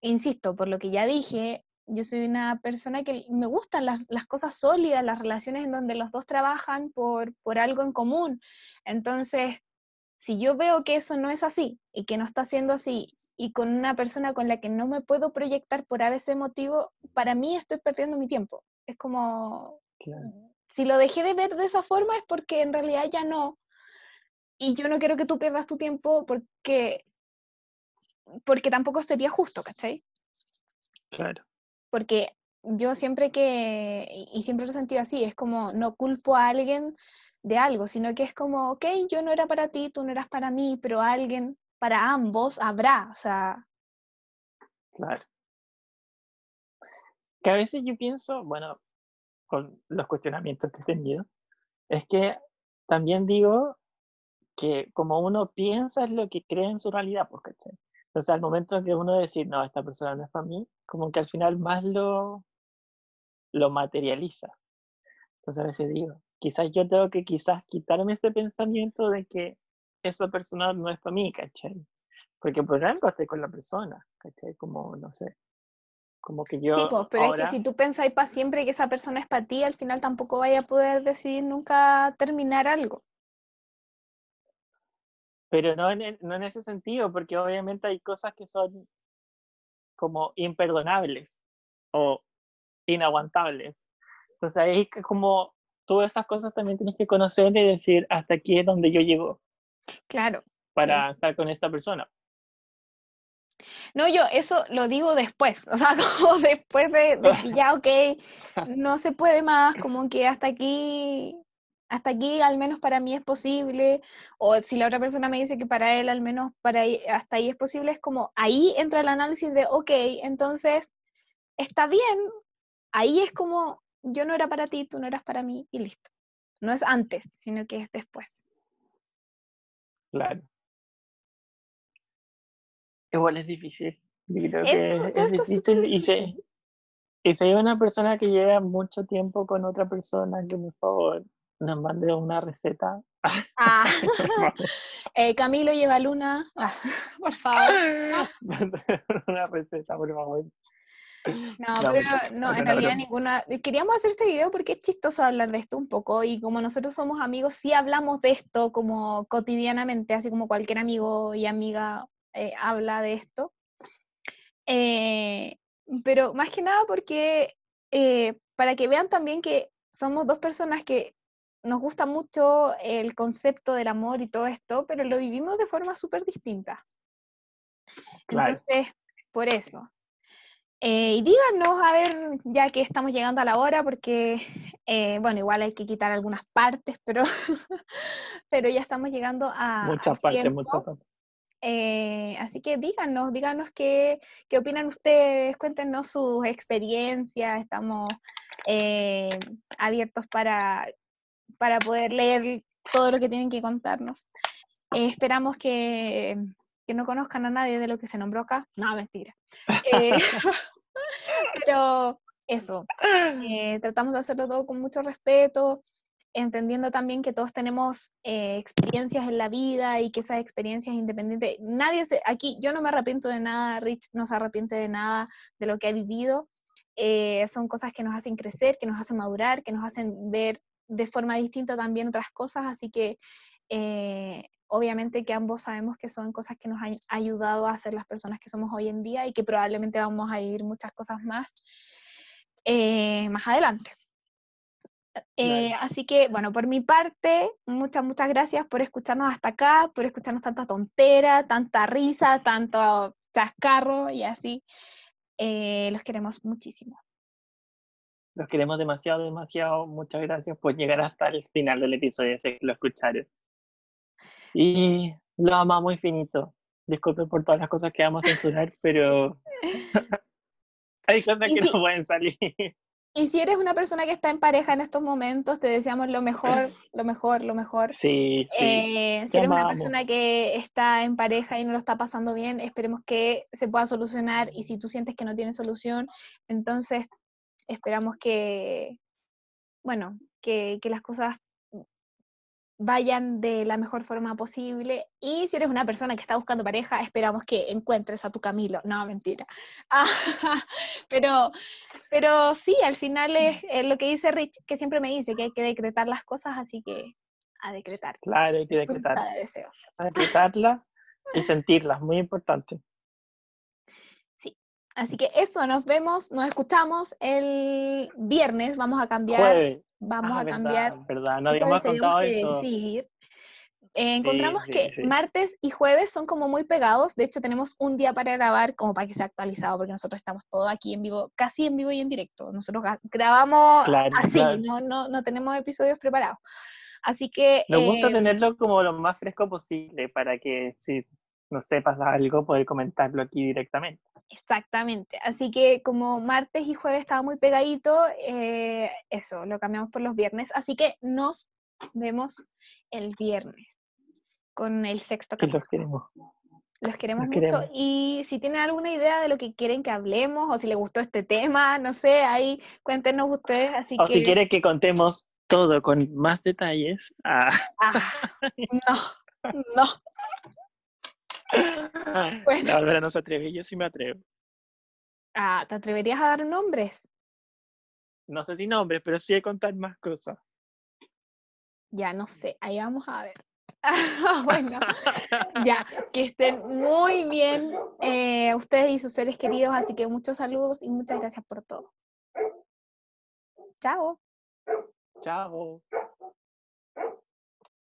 insisto, por lo que ya dije, yo soy una persona que me gustan las, las, cosas sólidas, las relaciones en donde los dos trabajan por, por algo en común. Entonces, si yo veo que eso no es así y que no está siendo así y con una persona con la que no me puedo proyectar por ese motivo, para mí estoy perdiendo mi tiempo. Es como, si lo dejé de ver de esa forma es porque en realidad ya no. Y yo no quiero que tú pierdas tu tiempo porque, porque tampoco sería justo, ¿cachai? Claro. Porque yo siempre que, y siempre lo he sentido así, es como no culpo a alguien de algo, sino que es como, ok, yo no era para ti, tú no eras para mí, pero alguien, para ambos, habrá, o sea. Claro. Que a veces yo pienso, bueno, con los cuestionamientos que he tenido, es que también digo que como uno piensa es lo que cree en su realidad, porque entonces al momento que uno decir, no, esta persona no es para mí, como que al final más lo, lo materializa. Entonces a veces digo, quizás yo tengo que quizás quitarme ese pensamiento de que esa persona no es para mí, ¿cachai? Porque por algo estoy con la persona, ¿cachai? Como, no sé, como que yo... Sí, pues, pero es que si tú pensáis para siempre que esa persona es para ti, al final tampoco vaya a poder decidir nunca terminar algo. Pero no en, no en ese sentido, porque obviamente hay cosas que son como imperdonables o inaguantables. Entonces ahí es como todas esas cosas también tienes que conocer y decir hasta aquí es donde yo llego. Claro. Para estar con esta persona. No, yo eso lo digo después, [LAUGHS] o sea, como después de, que ya, ok, [LAUGHS] no se puede más, como que hasta aquí, hasta aquí al menos para mí es posible, o si la otra persona me dice que para él al menos para hasta ahí es posible, es como ahí entra el análisis de, ok, entonces está bien, ahí es como, yo no era para ti, tú no eras para mí y listo. No es antes, sino que es después. Claro. Igual es difícil. creo que es, difícil y se, y si hay una persona que lleva mucho tiempo con otra persona, que por favor nos mande una receta. Ah. [LAUGHS] [LAUGHS] eh, Camilo lleva luna. Ah, [LAUGHS] por favor. una receta, por favor. No, pero no, en realidad ninguna. Queríamos hacer este video porque es chistoso hablar de esto un poco y como nosotros somos amigos, sí hablamos de esto como cotidianamente, así como cualquier amigo y amiga eh, habla de esto. Eh, pero más que nada porque eh, para que vean también que somos dos personas que nos gusta mucho el concepto del amor y todo esto, pero lo vivimos de forma súper distinta. Entonces, por eso. Eh, y díganos, a ver, ya que estamos llegando a la hora, porque, eh, bueno, igual hay que quitar algunas partes, pero, [LAUGHS] pero ya estamos llegando a... Muchas partes, muchas partes. Eh, así que díganos, díganos qué, qué, opinan ustedes, cuéntenos sus experiencias, estamos abiertos para, para poder leer todo lo que tienen que contarnos. esperamos que, que no conozcan a nadie de lo que se nombró acá. No, mentira. Eh, [LAUGHS] [LAUGHS] pero eso, eh, tratamos de hacerlo todo con mucho respeto, entendiendo también que todos tenemos eh, experiencias en la vida y que esas experiencias independientes, nadie se, aquí yo no me arrepiento de nada, Rich no se arrepiente de nada de lo que ha vivido, son cosas que nos hacen crecer, que nos hacen madurar, que nos hacen ver de forma distinta también otras cosas, así que obviamente que ambos sabemos que son cosas que nos han ayudado a ser las personas que somos hoy en día y que probablemente vamos a ir muchas cosas más eh, más adelante. Eh, así que, bueno, por mi parte, muchas, muchas gracias por escucharnos hasta acá, por escucharnos tanta tontera, tanta risa, tanto chascarro y así. Eh, los queremos muchísimo. Los queremos demasiado, demasiado. Muchas gracias por llegar hasta el final del episodio, sé que lo escucharon. Y lo amamos infinito. Disculpen por todas las cosas que vamos a censurar, pero [LAUGHS] hay cosas que no pueden salir. Y si eres una persona que está en pareja en estos momentos, te deseamos lo mejor, lo mejor, lo mejor. Sí, sí. Eh, si eres una persona que está en pareja y no lo está pasando bien, esperemos que se pueda solucionar. Y si tú sientes que no tiene solución, entonces esperamos que, bueno, que, que las cosas vayan de la mejor forma posible. Y si eres una persona que está buscando pareja, esperamos que encuentres a tu Camilo. No, mentira. [LAUGHS] pero, pero sí, al final es, lo que dice Rich, que siempre me dice que hay que decretar las cosas, así que a decretar. Claro, hay que decretar. A decretarla y sentirlas, muy importante. Sí, así que eso, nos vemos, nos escuchamos el viernes, vamos a cambiar vamos ah, a cambiar. Verdad, no habíamos contado eso. Decir. Eh, encontramos que martes y jueves son como muy pegados, de hecho tenemos un día para grabar como para que sea actualizado, porque nosotros estamos todo aquí en vivo, casi en vivo y en directo, nosotros grabamos así, No, no, no tenemos episodios preparados. Así que... Nos gusta eh, tenerlo como lo más fresco posible para que si no sepas algo, poder comentarlo aquí directamente. Exactamente. Así que como martes y jueves estaba muy pegadito, eh, eso, lo cambiamos por los viernes. Así que nos vemos el viernes con el sexto capítulo. Los queremos. Los queremos mucho. Y si tienen alguna idea de lo que quieren que hablemos o si les gustó este tema, no sé, ahí cuéntenos ustedes. Así o si quieren que contemos todo con más detalles. Ah. Ah, [LAUGHS] no, no. [LAUGHS] Bueno. La verdad no se atreve, yo sí me atrevo. Ah, ¿te atreverías a dar nombres? No sé si nombres, pero sí a contar más cosas. Ya no sé, ahí vamos a ver. [LAUGHS] [LAUGHS] bueno, ya, que estén muy bien eh, ustedes y sus seres queridos, así que muchos saludos y muchas gracias por todo. Chao. Chao.